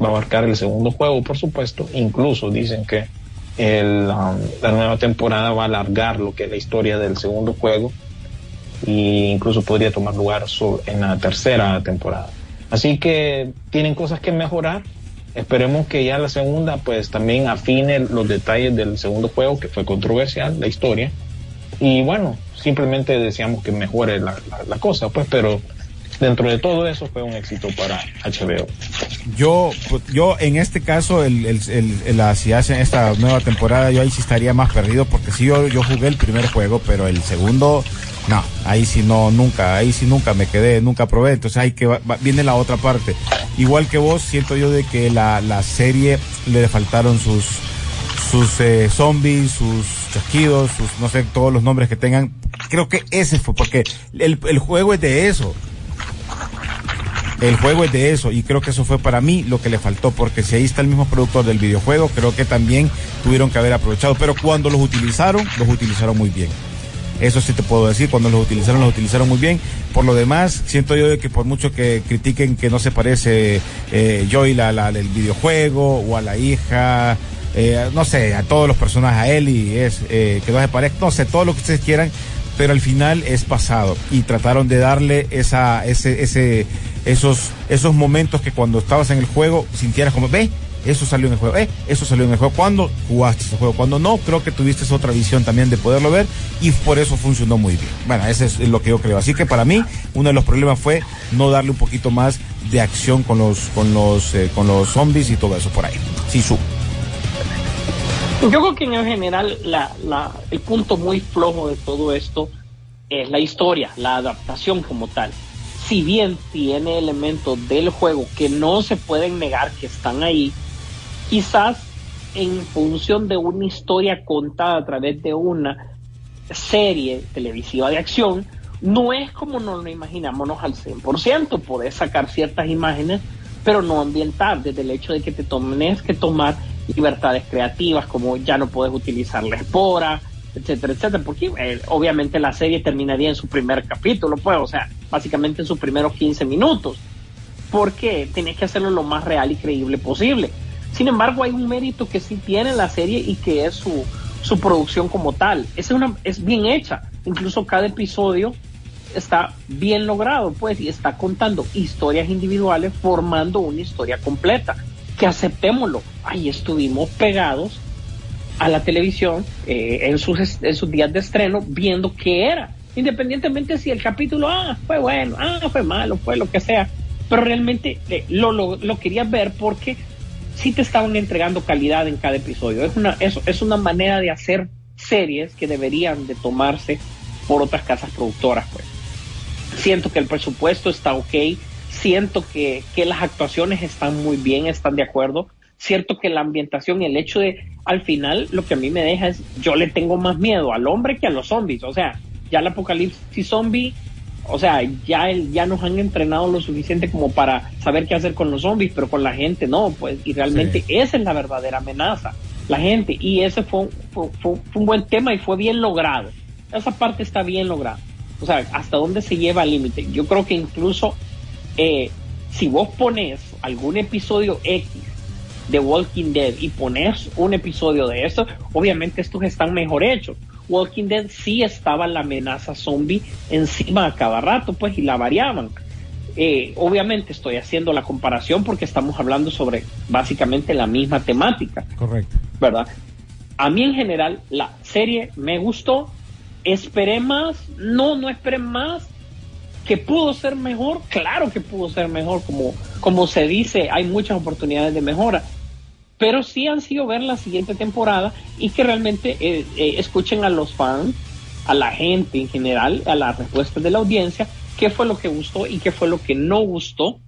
va a abarcar el segundo juego, por supuesto. Incluso dicen que um, la nueva temporada va a alargar lo que es la historia del segundo juego e incluso podría tomar lugar en la tercera temporada. Así que tienen cosas que mejorar. Esperemos que ya la segunda pues también afine los detalles del segundo juego que fue controversial, la historia. Y bueno, simplemente deseamos que mejore la, la- cosa, pues, pero dentro de todo eso fue un éxito para HBO. Yo, pues, yo en este caso, el, el- el- la, si hacen esta nueva temporada, yo ahí sí estaría más perdido porque sí, yo, yo jugué el primer juego, pero el segundo, no, ahí sí no, nunca, ahí sí nunca me quedé, nunca probé, entonces ahí que viene la otra parte. Igual que vos, siento yo de que la, la serie le faltaron sus, sus eh, zombies, sus chasquidos, sus, no sé, todos los nombres que tengan. Creo que ese fue, porque el, el juego es de eso. El juego es de eso y creo que eso fue para mí lo que le faltó porque si ahí está el mismo productor del videojuego creo que también tuvieron que haber aprovechado pero cuando los utilizaron los utilizaron muy bien eso sí te puedo decir cuando los utilizaron los utilizaron muy bien. Por lo demás siento yo que por mucho que critiquen que no se parece eh, Joy la, la, el videojuego o a la hija eh, no sé a todos los personajes a Ellie es eh, que no se parezca no sé todo lo que ustedes quieran pero al final es pasado. Y trataron de darle esa ese ese esos esos momentos que cuando estabas en el juego sintieras como ve eso salió en el juego, eh, eso salió en el juego. Cuando jugaste ese juego, cuando no, creo que tuviste otra visión también de poderlo ver y por eso funcionó muy bien. Bueno, ese es lo que yo creo. Así que para mí, uno de los problemas fue no darle un poquito más de acción con los, con los, eh, con los zombies y todo eso por ahí. Sí, su. Yo creo que en general el punto muy flojo de todo esto es la historia, la adaptación como tal. Si bien tiene elementos del juego que no se pueden negar que están ahí, quizás en función de una historia contada a través de una serie televisiva de acción, no es como nos lo imaginámonos al 100%. Podés sacar ciertas imágenes, pero no ambientar, desde el hecho de que te tomes que tomar libertades creativas, como ya no puedes utilizar la espora, etcétera, etcétera, porque eh, obviamente la serie terminaría en su primer capítulo, pues, o sea, básicamente en sus primeros 15 minutos, porque tenés que hacerlo lo más real y creíble posible. Sin embargo, hay un mérito que sí tiene la serie y que es su, su producción como tal. Es, una, es bien hecha, incluso cada episodio está bien logrado, pues, y está contando historias individuales formando una historia completa. Que aceptémoslo, ahí estuvimos pegados a la televisión eh, en, sus, en sus días de estreno viendo qué era, independientemente si el capítulo ah, fue bueno, ah, fue malo, fue lo que sea, pero realmente eh, lo, lo, lo querías ver porque sí te estaban entregando calidad en cada episodio. Es una, es, es una manera de hacer series que deberían de tomarse por otras casas productoras, pues. Siento que el presupuesto está ok, siento que, que las actuaciones están muy bien, están de acuerdo, cierto que la ambientación y el hecho de, al final, lo que a mí me deja es, yo le tengo más miedo al hombre que a los zombies, o sea, ya el apocalipsis zombie, o sea, ya, el, ya nos han entrenado lo suficiente como para saber qué hacer con los zombies, pero con la gente no, pues, y realmente Sí. esa es la verdadera amenaza, la gente, y ese fue, fue, fue- fue un buen tema y fue bien logrado, esa parte está bien lograda, o sea, hasta dónde se lleva al límite, yo creo que incluso eh, si vos pones algún episodio X de Walking Dead y pones un episodio de eso, obviamente estos están mejor hechos. Walking Dead sí estaba la amenaza zombie encima a cada rato, pues, y la variaban. Eh, obviamente estoy haciendo la comparación porque estamos hablando sobre básicamente la misma temática. Correcto. ¿verdad? A mí en general la serie me gustó, esperé más, no, no esperé más, que pudo ser mejor, claro que pudo ser mejor, como, como se dice, hay muchas oportunidades de mejora, pero sí han sido ver la siguiente temporada y que realmente eh, eh, escuchen a los fans, a la gente en general, a las respuestas de la audiencia, qué fue lo que gustó y qué fue lo que no gustó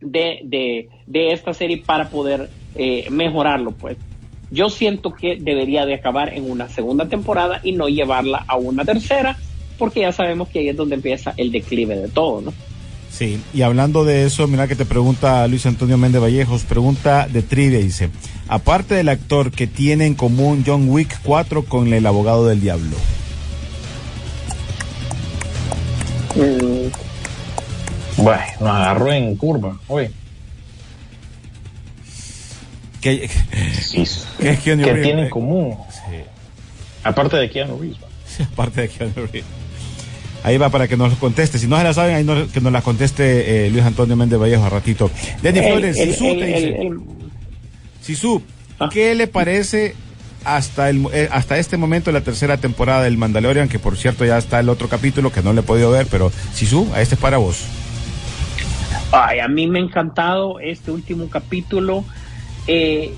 de, de, de esta serie para poder eh, mejorarlo, pues. Yo siento que debería de acabar en una segunda temporada y no llevarla a una tercera, porque ya sabemos que ahí es donde empieza el declive de todo, ¿no? Sí, y hablando de eso, mira que te pregunta Luis Antonio Méndez Vallejos, pregunta de trivia, dice, aparte del actor que tiene en común John Wick 4 con el abogado del diablo. Bueno, nos agarró en curva. Oye, ¿Qué, sí, qué es Keanu ¿qué Reeves? tiene en común? Sí, Aparte de Keanu Reeves. aparte de Keanu Reeves. Ahí va para que nos lo conteste. Si no se la saben, ahí no- que nos la conteste eh, Luis Antonio Méndez Vallejos a ratito. Denny El- Flores, el- Sisu el- te dice. Sisu, Ah. ¿qué le parece hasta el eh, hasta este momento la tercera temporada del Mandalorian? Que por cierto ya está el otro capítulo que no le he podido ver, pero Sisu, a este es para vos. Ay, a mí me ha encantado este último capítulo. Eh,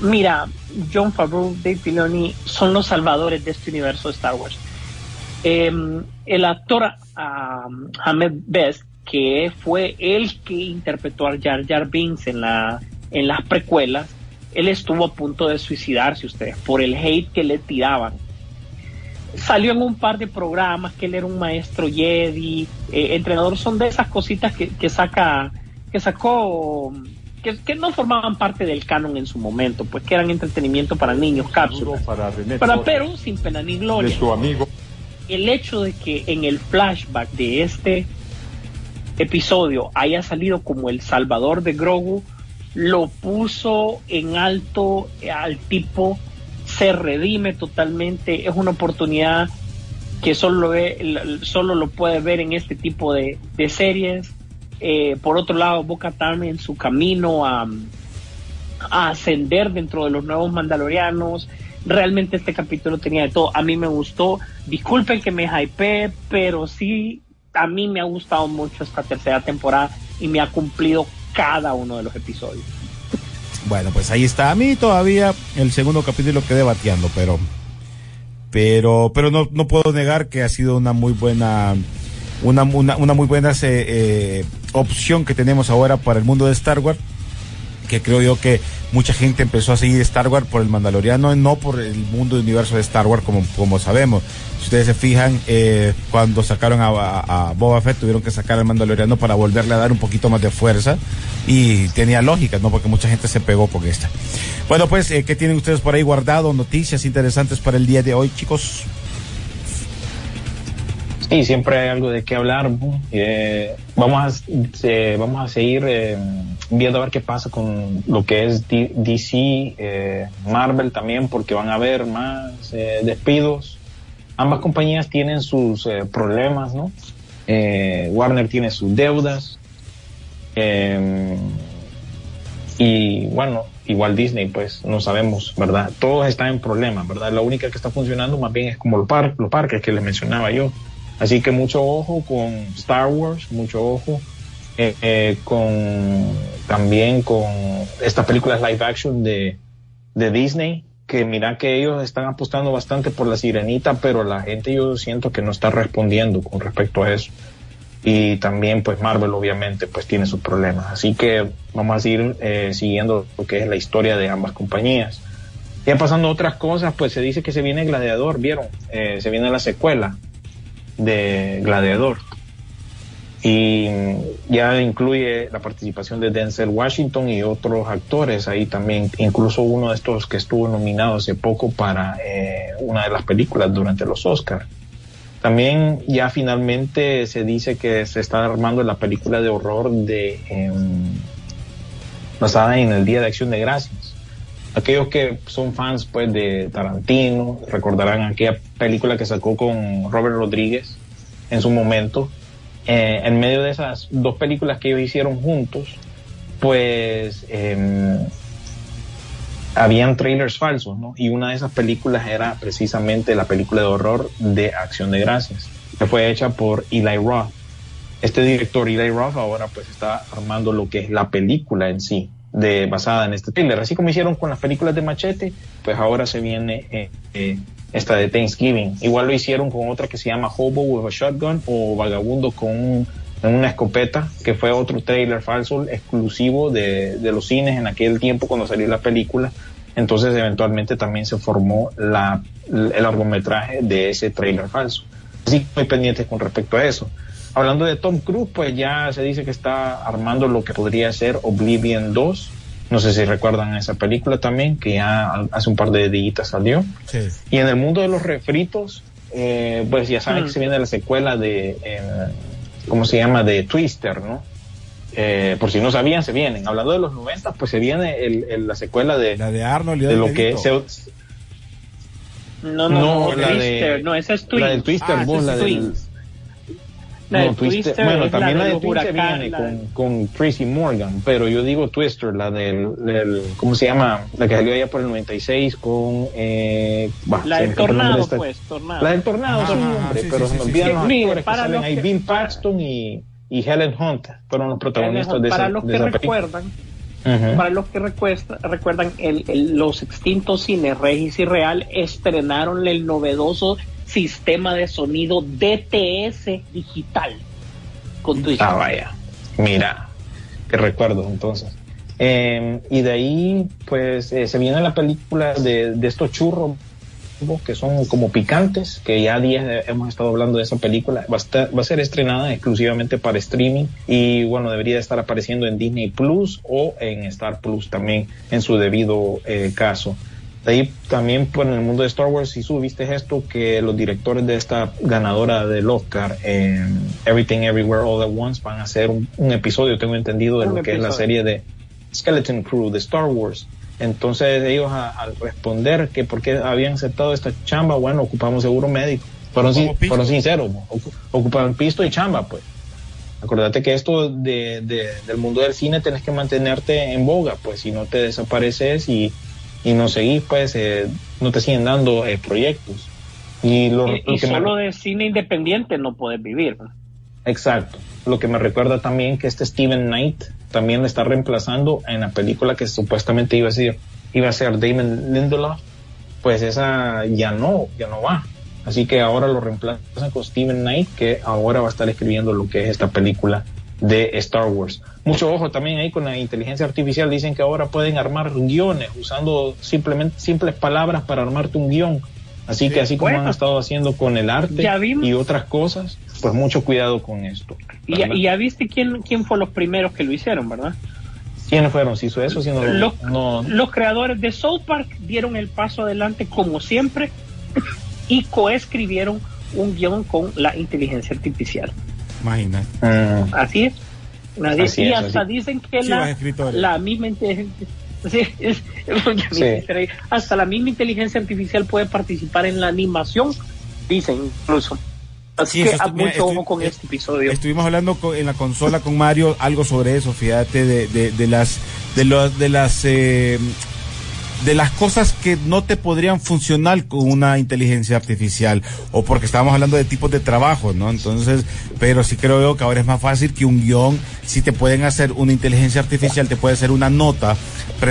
mira, John Favreau, Dave Filoni son los salvadores de este universo de Star Wars. Eh, el actor um, Ahmed Best, que fue el que interpretó a Jar Jar Binks en, la, en las precuelas, él estuvo a punto de suicidarse ustedes por el hate que le tiraban salió en un par de programas que él era un maestro Jedi, eh, entrenador, son de esas cositas que, que saca, que sacó, que, que no formaban parte del canon en su momento, pues que eran entretenimiento para niños, cápsulas, Para para, pero sin pena ni gloria. de su amigo. El hecho de que en el flashback de este episodio haya salido como el salvador de Grogu, lo puso en alto eh, al tipo, se redime totalmente, es una oportunidad que solo lo, ve, solo lo puede ver en este tipo de, series. Eh, por otro lado, Boca en su camino a ascender dentro de los nuevos mandalorianos. Realmente este capítulo tenía de todo. A mí me gustó. Disculpen que me hypeé, pero sí, a mí me ha gustado mucho esta tercera temporada y me ha cumplido cada uno de los episodios. Bueno, pues ahí está. A mí todavía el segundo capítulo quedé bateando, pero pero pero no, no puedo negar que ha sido una muy buena una, una, una muy buena eh, eh, opción que tenemos ahora para el mundo de Star Wars que creo yo que mucha gente empezó a seguir Star Wars por el Mandaloriano, no por el mundo y universo de Star Wars como, como sabemos. Si ustedes se fijan, eh, cuando sacaron a, a, Boba Fett, tuvieron que sacar al Mandaloriano para volverle a dar un poquito más de fuerza y tenía lógica, ¿no? Porque mucha gente se pegó con esta. Bueno, pues, eh, ¿qué tienen ustedes por ahí guardado? Noticias interesantes para el día de hoy, chicos. Sí, siempre hay algo de qué hablar. Eh, vamos, a, eh, vamos a seguir eh, viendo a ver qué pasa con lo que es D DC, Marvel también, porque van a haber más despidos. Ambas compañías tienen sus problemas, ¿no? Warner tiene sus deudas. y bueno, igual Disney, pues no sabemos, ¿verdad? Todos están en problemas, ¿verdad? La única que está funcionando más bien es como los, par los parques que les mencionaba yo. Así que mucho ojo con Star Wars, mucho ojo eh, eh, con también con estas películas live action de, de Disney, que mira que ellos están apostando bastante por la sirenita, pero la gente yo siento que no está respondiendo con respecto a eso. Y también pues Marvel obviamente pues tiene sus problemas. Así que vamos a seguir eh, siguiendo lo que es la historia de ambas compañías. Ya pasando otras cosas, pues se dice que se viene Gladiador, ¿vieron? Eh, se viene la secuela de Gladiador. Y ya incluye la participación de Denzel Washington y otros actores ahí también, incluso uno de estos que estuvo nominado hace poco para eh, una de las películas durante los Oscars. También ya finalmente se dice que se está armando la película de horror de eh, basada en el Día de Acción de Gracias. Aquellos que son fans pues de Tarantino recordarán aquella película que sacó con Robert Rodríguez en su momento. Eh, en medio de esas dos películas que ellos hicieron juntos, pues eh, habían trailers falsos, ¿no? Y una de esas películas era precisamente la película de horror de Acción de Gracias, que fue hecha por Eli Roth. Este director, Eli Roth, ahora pues está armando lo que es la película en sí, de, basada en este trailer. Así como hicieron con las películas de Machete, pues ahora se viene eh, eh, esta de Thanksgiving. Igual lo hicieron con otra que se llama Hobo with a Shotgun o Vagabundo con un, una escopeta, que fue otro trailer falso exclusivo de, de, los cines en aquel tiempo cuando salió la película. Entonces eventualmente también se formó la, el largometraje de ese trailer falso. Así que muy pendientes con respecto a eso. Hablando de Tom Cruise, pues ya se dice que está armando lo que podría ser Oblivion 2. No sé si recuerdan esa película también, que ya hace un par de días salió. Sí. Y en el mundo de los refritos, eh, pues ya saben mm. que se viene la secuela de, eh, ¿cómo se llama? De Twister, ¿no? Eh, por si no sabían, se vienen. Hablando de los 90, pues se viene el, el, la secuela de, la de Arnold y de lo que se, no, no, no, la de, no, esa es Twins. La del Twister, ah, vos, la del, la no, Twister, Twister bueno, también la la, de de Twister Huracán, viene la con, de- con Tracy Morgan, pero yo digo Twister, la del, del ¿cómo se llama? La que salió allá por el 96 con, eh, bah, La del tornado, de esta- pues, tornado. La del tornado, Ajá, sí, ajá, hombre, sí, pero sí, se me olvidan sí. los actores que salen ahí, para- Paxton y, y Helen Hunt fueron los protagonistas de esa, para los de que recuerdan, para los que recuesta- recuerdan, el, el- los extintos cines Regis y Real estrenaron el novedoso sistema de sonido DTS digital con Twitch. Ah, vaya. Mira, qué recuerdo entonces. Eh, y de ahí, pues, eh, se viene la película de, de estos churros que son como picantes, que ya días hemos estado hablando de esa película. Va a, estar- va a ser estrenada exclusivamente para streaming y, bueno, debería estar apareciendo en Disney Plus o en Star Plus también en su debido eh, caso. De ahí también, pues, en el mundo de Star Wars, si subiste esto, que los directores de esta ganadora del Oscar, eh, Everything Everywhere All at Once, van a hacer un, un episodio, tengo entendido, de lo que es la serie de Skeleton Crew de Star Wars. Entonces ellos a- al responder que por qué habían aceptado esta chamba, bueno, ocupamos seguro médico. Fueron, sin- fueron sinceros, ocu- ocupaban pisto y chamba, pues. Acordate que esto de, de- del mundo del cine tenés que mantenerte en boga, pues si no te desapareces y, y no seguís, pues eh, no te siguen dando eh, proyectos. Y lo, y lo y que me- solo de cine independiente no puedes vivir. Exacto. Lo que me recuerda también que este Steven Knight también le está reemplazando en la película que supuestamente iba a ser, iba a ser Damon Lindelof, pues esa ya no, ya no va. Así que ahora lo reemplazan con Steven Knight, que ahora va a estar escribiendo lo que es esta película de Star Wars. Mucho ojo también ahí con la inteligencia artificial. Dicen que ahora pueden armar guiones usando simplemente simples palabras para armarte un guion. Así que así como han estado haciendo con el arte y otras cosas, pues mucho cuidado con esto. Y, ya- y ya viste quién, quién fue los primeros que lo hicieron, ¿verdad? ¿Quiénes fueron? Si hizo eso, si no, lo- Los, no, los creadores de South Park dieron el paso adelante como siempre y coescribieron un guion con la inteligencia artificial. Imagina. Mm, Así es. Nadie- Así y es, hasta así. dicen que la, la misma inteligencia sí, es- Sí. hasta la misma inteligencia artificial puede participar en la animación, dicen incluso. Así Sí, que a mucho estu- ojo con este episodio. Estuvimos hablando en la consola con Mario algo sobre eso, fíjate, de, de, de las de, los- de las eh, de las cosas que no te podrían funcionar con una inteligencia artificial o porque estábamos hablando de tipos de trabajo, ¿no? Entonces, pero sí creo yo que ahora es más fácil que un guion, si te pueden hacer una inteligencia artificial, te puede hacer una nota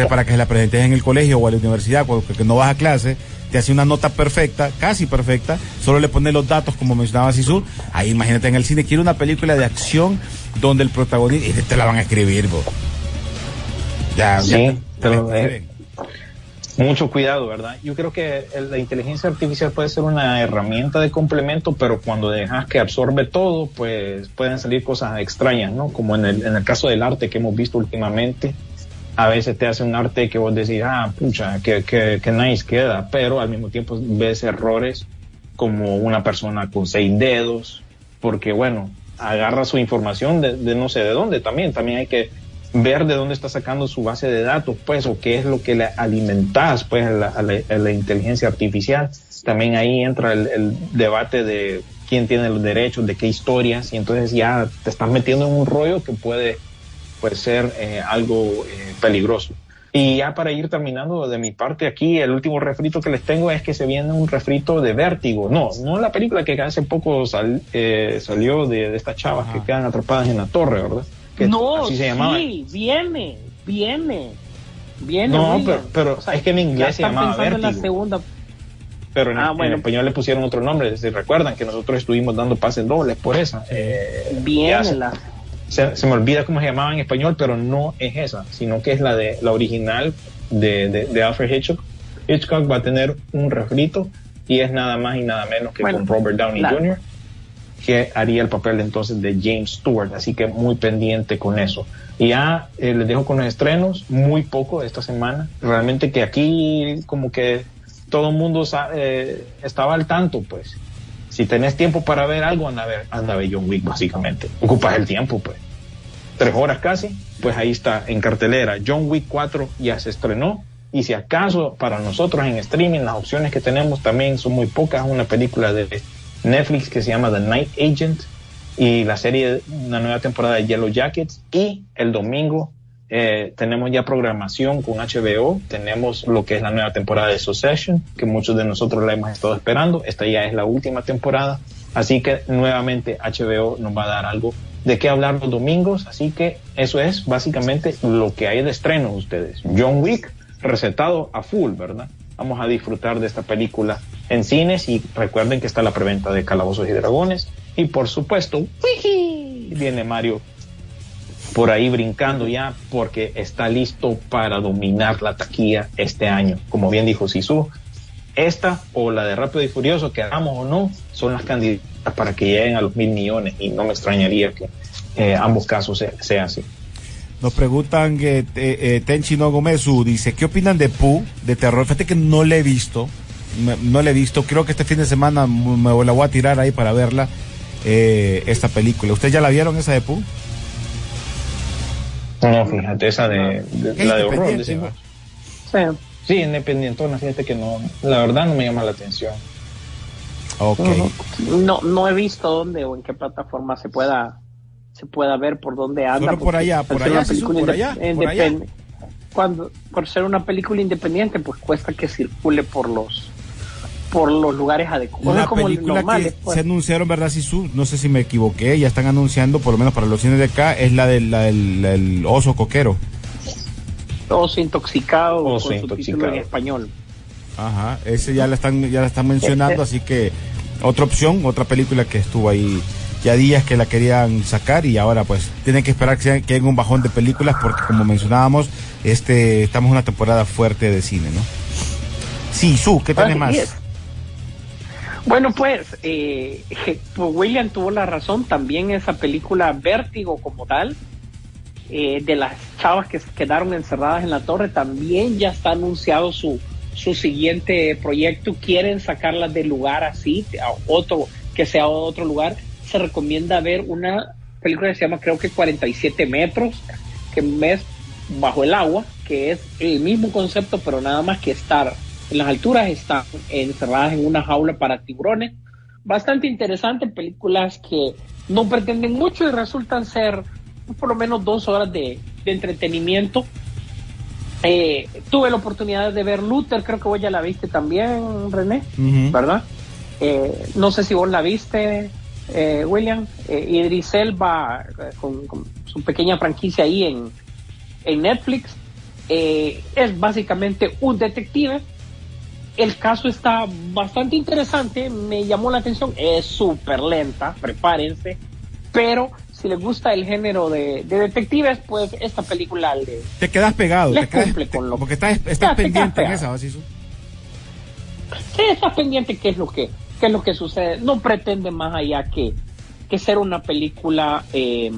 para que la presentes en el colegio o a la universidad, porque no vas a clase, te hace una nota perfecta, casi perfecta, solo le pones los datos como mencionaba Sisu, ahí imagínate en el cine, quiero una película de acción donde el protagonista, y te la van a escribir, bo. Ya, Sí, ya te- eh, escriben. Mucho cuidado, ¿verdad? Yo creo que la inteligencia artificial puede ser una herramienta de complemento, pero cuando dejas que absorbe todo, pues pueden salir cosas extrañas, ¿no? Como en el, en el caso del arte que hemos visto últimamente, a veces te hace un arte que vos decís, ah, pucha, que, que, que nice queda, pero al mismo tiempo ves errores como una persona con seis dedos, porque bueno, agarra su información de no sé de dónde también, también hay que ver de dónde está sacando su base de datos, pues, o qué es lo que le alimentas, pues, a la, a la- a la inteligencia artificial. También ahí entra el, el debate de quién tiene los derechos, de qué historias, y entonces ya te estás metiendo en un rollo que puede, pues, ser eh, algo eh, peligroso. Y ya para ir terminando de mi parte aquí, el último refrito que les tengo es que se viene un refrito de vértigo. No, no la película que hace poco sal- eh, salió de, de estas chavas que quedan atrapadas en la torre, ¿verdad? Que no, así se llamaba. sí, viene, viene, viene. No, William. pero- pero es que en inglés se llamaba en la segunda. Pero en, Ah, en español le pusieron otro nombre. Si recuerdan que nosotros estuvimos dando pases dobles por esa. Eh, Viene se, la. se- se me olvida cómo se llamaba en español, pero no es esa, sino que es la de la original de, de, de Alfred Hitchcock. Hitchcock va a tener un refrito y es nada más y nada menos que Bueno, con Robert Downey la- Jr. que haría el papel entonces de James Stewart, así que muy pendiente con eso. Y ya eh, les dejo con los estrenos, muy poco esta semana. Realmente que aquí como que todo el mundo eh, estaba al tanto, pues. Si tenés tiempo para ver algo, anda a ver, anda a ver John Wick, básicamente. Ocupas el tiempo, pues. Tres horas casi, pues ahí está en cartelera. John Wick 4 ya se estrenó. Y si acaso para nosotros en streaming las opciones que tenemos también son muy pocas, una película de Netflix que se llama The Night Agent y la serie, una nueva temporada de Yellow Jackets y el domingo eh, tenemos ya programación con HBO, tenemos lo que es la nueva temporada de Succession, que muchos de nosotros la hemos estado esperando, esta ya es la última temporada, así que nuevamente HBO nos va a dar algo de qué hablar los domingos, así que eso es básicamente lo que hay de estreno ustedes. John Wick recetado a full, ¿verdad? Vamos a disfrutar de esta película en cines y recuerden que está la preventa de Calabozos y Dragones y por supuesto, ¡wiji! viene Mario por ahí brincando ya porque está listo para dominar la taquilla este año. Como bien dijo Sisu, esta o la de Rápido y Furioso, que hagamos o no, son las candidatas para que lleguen a los mil millones y no me extrañaría que eh, ambos casos sea, sea así. Nos preguntan que eh, eh, Tenchi no Gomezu dice, ¿qué opinan de Pooh, de terror? Fíjate que no le he visto, me- no le he visto, creo que este fin de semana me la voy a tirar ahí para verla, eh, esta película. ¿Ustedes ya la vieron esa de Pooh? No, fíjate, esa de, la de horror, decimos. Sí. Sí, independientona, fíjate que no, la verdad no me llama la atención. Ok. No, no he visto dónde o en qué plataforma se pueda se pueda ver por dónde anda. Solo por allá, al por allá, allá, allá. Cuando, por ser una película independiente, pues cuesta que circule por los por los lugares adecuados. Una como película normales, que pues. se anunciaron, ¿verdad, Sisu? No sé si me equivoqué, ya están anunciando, por lo menos para los cines de acá, es la del, la del- el oso coquero. Oso intoxicado Oso con su título intoxicado. en español. Ajá, ese ya la están, ya la están mencionando, así que otra opción, otra película que estuvo ahí ya días que la querían sacar y ahora pues tienen que esperar que, que haya un bajón de películas porque como mencionábamos, este estamos en una temporada fuerte de cine, ¿no? Sí, Su, ¿qué Así más? es. Bueno, pues, eh, pues William tuvo la razón. También esa película Vértigo como tal, eh, de las chavas que quedaron encerradas en la torre, también ya está anunciado su, su siguiente proyecto. Quieren sacarlas del lugar así, a otro, que sea otro lugar. Se recomienda ver una película que se llama creo que 47 metros, que es bajo el agua, que es el mismo concepto, pero nada más que estar en las alturas, están encerradas en una jaula para tiburones. Bastante interesante, películas que no pretenden mucho y resultan ser por lo menos dos horas de, de entretenimiento. Eh, tuve la oportunidad de ver Luther, creo que vos ya la viste también, René. ¿verdad? Eh, no sé si vos la viste, eh, William. Eh, Idris Elba eh, con, con su pequeña franquicia ahí en, en Netflix. Eh, es básicamente un detective. El caso está bastante interesante, me llamó la atención. Es súper lenta, prepárense. Pero si les gusta el género de, de detectives, pues esta película le, Te quedas pegado, Les te quedas, cumple te- con lo- porque estás, estás pendiente en esa, ¿sí, Su? Sí, está pendiente qué es lo que, qué es lo que sucede. No pretende más allá que, que ser una película eh,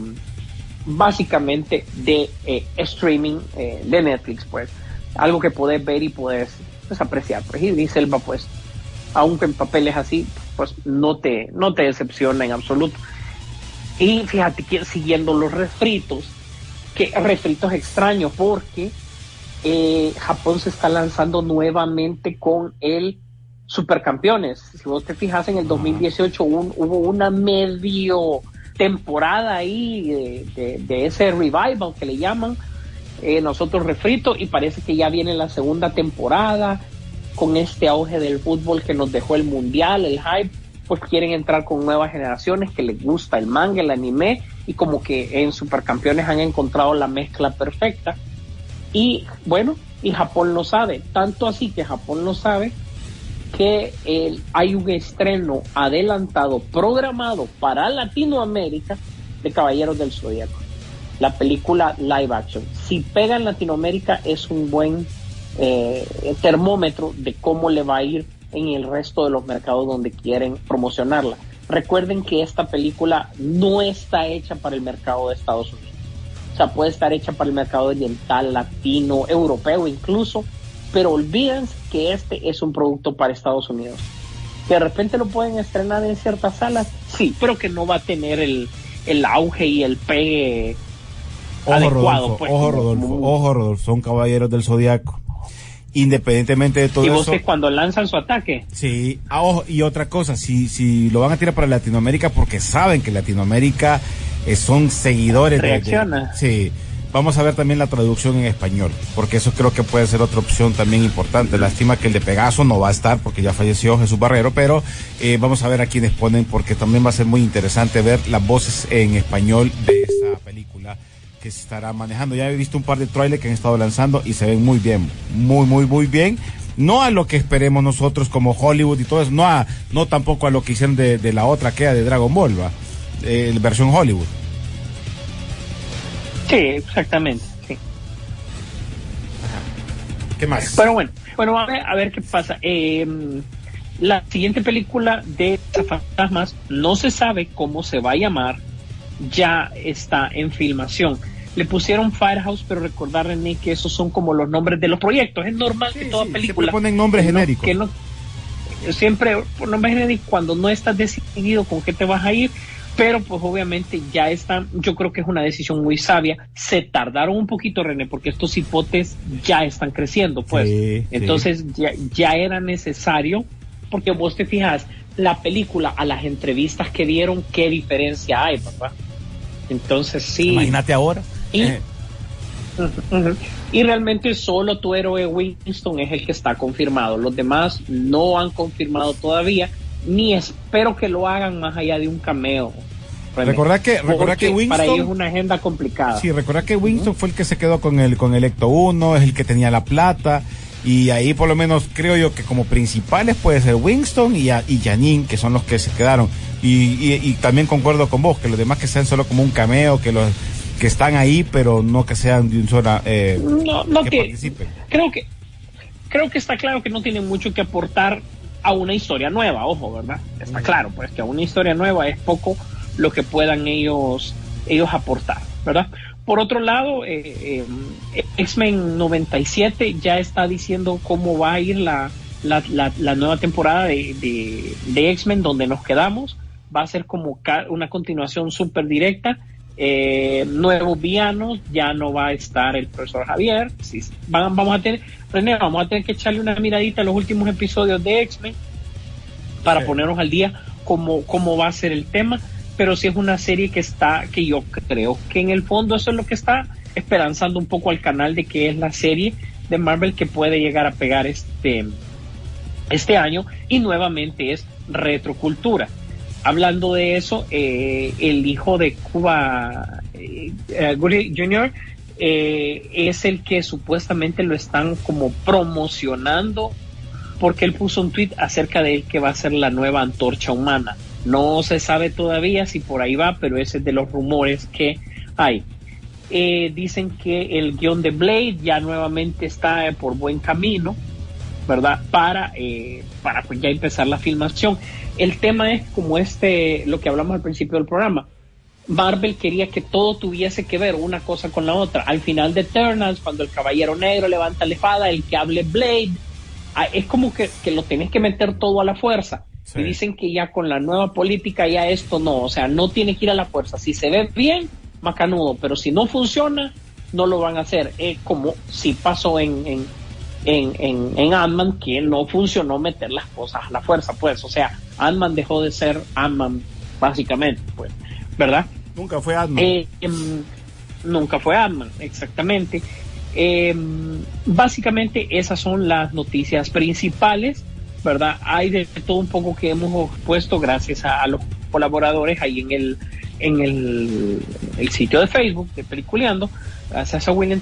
básicamente de eh, streaming eh, de Netflix, pues. Algo que podés ver y podés pues, apreciar. Pues Idris Elba, pues, aunque en papeles así, pues no te, no te decepciona en absoluto. Y fíjate que siguiendo los refritos, que refritos extraños, porque Japón se está lanzando nuevamente con el Supercampeones. Si vos te fijas, en el 2018 un- hubo una medio temporada ahí de, de- de ese revival que le llaman, eh, nosotros refrito, y parece que ya viene la segunda temporada con este auge del fútbol que nos dejó el mundial, el hype, pues quieren entrar con nuevas generaciones que les gusta el manga, el anime, y como que en Supercampeones han encontrado la mezcla perfecta. Y bueno, y Japón lo sabe, tanto así que Japón lo sabe que hay un estreno adelantado, programado para Latinoamérica de Caballeros del Zodíaco. La película live action. Si pega en Latinoamérica es un buen eh, termómetro de cómo le va a ir en el resto de los mercados donde quieren promocionarla. Recuerden que esta película no está hecha para el mercado de Estados Unidos. O sea, puede estar hecha para el mercado oriental, latino, europeo incluso, pero olvídense que este es un producto para Estados Unidos. Que de repente lo pueden estrenar en ciertas salas, sí, pero que no va a tener el, el auge y el pegue Ojo, adecuado. Rodolfo, pues, ojo, Rodolfo, como- ojo, Rodolfo, son caballeros del zodiaco. Independientemente de todo y vos eso. que cuando lanzan su ataque, Sí, ah, ojo, y otra cosa, si, si lo van a tirar para Latinoamérica porque saben que Latinoamérica eh, son seguidores de- de- Reacciona. sí, vamos a ver también la traducción en español, porque eso creo que puede ser otra opción también importante. Lástima que el de Pegaso no va a estar porque ya falleció Jesús Barrero, pero eh, vamos a ver a quiénes ponen porque también va a ser muy interesante ver las voces en español de esa película que se estará manejando. Ya he visto un par de trailers que han estado lanzando y se ven muy bien, muy, muy, muy bien. No a lo que esperemos nosotros como Hollywood y todo eso, no a, no tampoco a lo que hicieron de, de la otra que era de Dragon Ball, va, Eh, versión Hollywood. Sí, exactamente, sí. ¿Qué más? Pero bueno, bueno, a ver, a ver qué pasa. Eh, la siguiente película de fantasmas no se sabe cómo se va a llamar, ya está en filmación. Le pusieron Firehouse, pero recordar René que esos son como los nombres de los proyectos. Es normal que toda sí, película siempre ponen nombres que no- genéricos. que no- siempre por nombres genéricos cuando no estás decidido con qué te vas a ir. Pero pues obviamente ya están, yo creo que es una decisión muy sabia. Se tardaron un poquito, René, porque estos hipotes ya están creciendo, pues. Sí, sí. Entonces ya, ya era necesario, porque vos te fijas, la película a las entrevistas que dieron, qué diferencia hay, ¿verdad? Entonces sí. Imagínate ahora. Y, Eh, y realmente solo tu héroe Winston es el que está confirmado. Los demás no han confirmado todavía, ni espero que lo hagan más allá de un cameo. Recordá que- recordá que Winston- Para ellos es una agenda complicada. Sí, recuerda que Winston fue el que se quedó con el con el Ecto 1, es el que tenía la plata y ahí por lo menos creo yo que como principales puede ser Winston y, a- y Janine, que son los que se quedaron. Y, y, y también concuerdo con vos, que los demás que sean solo como un cameo, que los que están ahí, pero no que sean de un solo... Eh, no, no que que, participen. creo que creo que está claro que no tienen mucho que aportar a una historia nueva, ojo, ¿verdad? Está claro, pues que a una historia nueva es poco lo que puedan ellos ellos aportar, ¿verdad? Por otro lado, eh, eh, X-Men 97 ya está diciendo cómo va a ir la, la, la, la nueva temporada de, de, de X-Men donde nos quedamos. Va a ser como una continuación súper directa. Eh, nuevos villanos, ya no va a estar el profesor Javier. Sí, van- vamos a tener, René, vamos a tener que echarle una miradita a los últimos episodios de X-Men para ponernos al día cómo, cómo va a ser el tema. Pero sí es una serie que está, que yo creo que en el fondo eso es lo que está esperanzando un poco al canal de que es la serie de Marvel que puede llegar a pegar este, este año y nuevamente es retrocultura. Hablando de eso, eh, el hijo de Cuba eh, eh, Jr. eh, es el que supuestamente lo están como promocionando porque él puso un tweet acerca de él que va a ser la nueva antorcha humana. No se sabe todavía si por ahí va, pero ese es de los rumores que hay. Eh, dicen que el guion de Blade ya nuevamente está eh, por buen camino, ¿verdad? Para, eh, para pues ya empezar la filmación. El tema es como este, lo que hablamos al principio del programa. Marvel quería que todo tuviese que ver una cosa con la otra. Al final de Eternals, cuando el Caballero Negro levanta la espada, el que hable Blade, ah, es como que, que lo tenés que meter todo a la fuerza. Sí. Y dicen que ya con la nueva política ya esto no, o sea, no tiene que ir a la fuerza. Si se ve bien, macanudo, pero si no funciona, no lo van a hacer. Es como si pasó en, en, en, en, en Ant-Man, que no funcionó meter las cosas a la fuerza, pues. O sea, Ant-Man dejó de ser Ant-Man, básicamente, pues, ¿verdad? Nunca fue Adman. Eh, em, nunca fue Ant-Man, exactamente. Em, básicamente esas son las noticias principales, ¿verdad? Hay de todo un poco que hemos puesto gracias a, los colaboradores ahí en el en el, sitio de Facebook de Peliculeando, a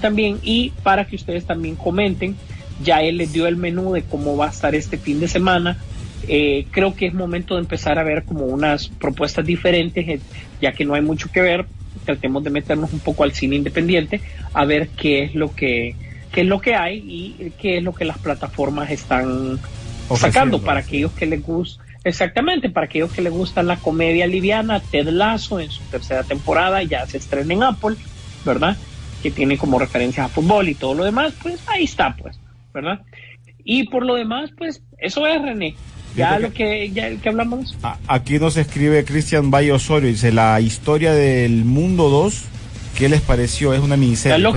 también, y para que ustedes también comenten, ya él les dio el menú de cómo va a estar este fin de semana. Eh, creo que es momento de empezar a ver como unas propuestas diferentes, eh, ya que no hay mucho que ver, tratemos de meternos un poco al cine independiente, a ver qué es lo que, qué es lo que hay y qué es lo que las plataformas están sacando para aquellos que les gusta exactamente para aquellos que les gusta la comedia liviana Ted Lasso en su tercera temporada ya se estrena en Apple verdad que tiene como referencias a fútbol y todo lo demás pues ahí está pues verdad y por lo demás pues eso es René. Ya lo que ya que hablamos. Aquí nos escribe Cristian Valle Osorio, dice la historia del mundo 2, ¿qué les pareció? Es una miniserie.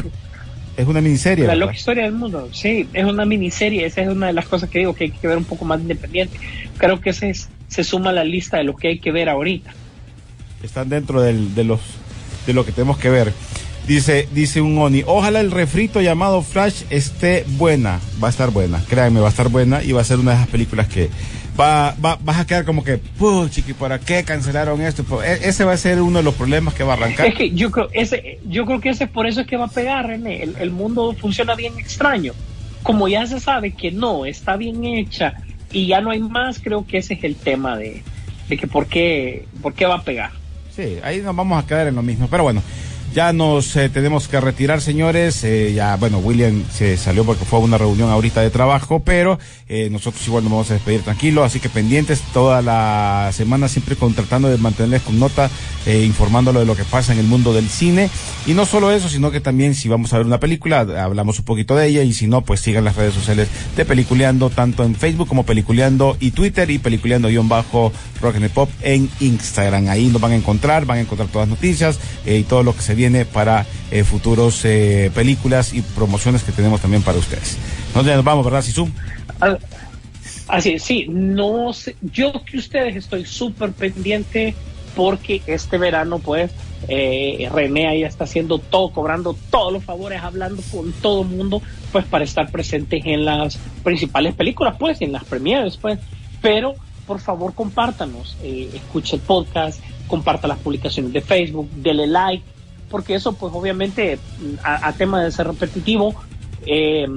Es una miniserie. la ¿verdad? loca historia del mundo sí es una miniserie esa es una de las cosas que digo que hay que ver un poco más independiente creo que ese es- se suma a la lista de lo que hay que ver ahorita Están dentro del- de los de lo que tenemos que ver. Dice, dice un Oni, ojalá el refrito llamado Flash esté buena. Va a estar buena, créanme, va a estar buena y va a ser una de esas películas que va, va, vas a quedar como que, chiqui, ¿para qué cancelaron esto? Pues, e- ese va a ser uno de los problemas que va a arrancar. Es que yo creo, ese, yo creo que ese por eso es que va a pegar, René. El, el mundo funciona bien extraño. Como ya se sabe que no, está bien hecha y ya no hay más, creo que ese es el tema de, de que por qué, por qué va a pegar. Sí, ahí nos vamos a quedar en lo mismo. Pero bueno, ya nos eh, tenemos que retirar, señores. Eh, ya, bueno, William se salió porque fue a una reunión ahorita de trabajo, pero eh, nosotros igual nos vamos a despedir tranquilo. Así que pendientes toda la semana, siempre con, tratando de mantenerles con nota, informándolo de lo que pasa en el mundo del cine. Y no solo eso, sino que también si vamos a ver una película, hablamos un poquito de ella. Y si no, pues sigan las redes sociales de Peliculeando, tanto en Facebook como Peliculeando y Twitter y Peliculeando-Bajo Rock and Pop en Instagram. Ahí nos van a encontrar, van a encontrar todas las noticias y todo lo que se viene para eh, futuros eh, películas y promociones que tenemos también para ustedes. Nos vamos, ¿verdad, Sisu? Ah, Así es, sí, no sé, yo que ustedes estoy súper pendiente porque este verano pues eh, René ahí está haciendo todo, cobrando todos los favores, hablando con todo el mundo pues para estar presentes en las principales películas pues, en las premieres pues, pero por favor compártanos, eh, escuche el podcast, comparta las publicaciones de Facebook, dele like, porque eso pues obviamente a, tema de ser repetitivo, eh,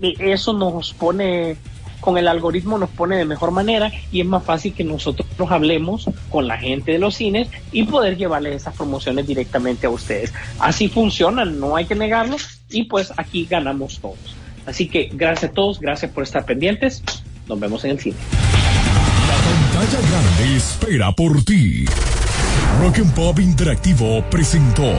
eso nos pone con el algoritmo nos pone de mejor manera y es más fácil que nosotros nos hablemos con la gente de los cines y poder llevarles esas promociones directamente a ustedes. Así funciona, no hay que negarlo y pues aquí ganamos todos. Así que gracias a todos, gracias por estar pendientes. Nos vemos en el cine. La pantalla grande espera por ti. Rock and Pop Interactivo presentó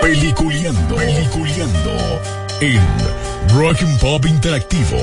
Peliculeando, Peliculeando en Rock and Pop Interactivo.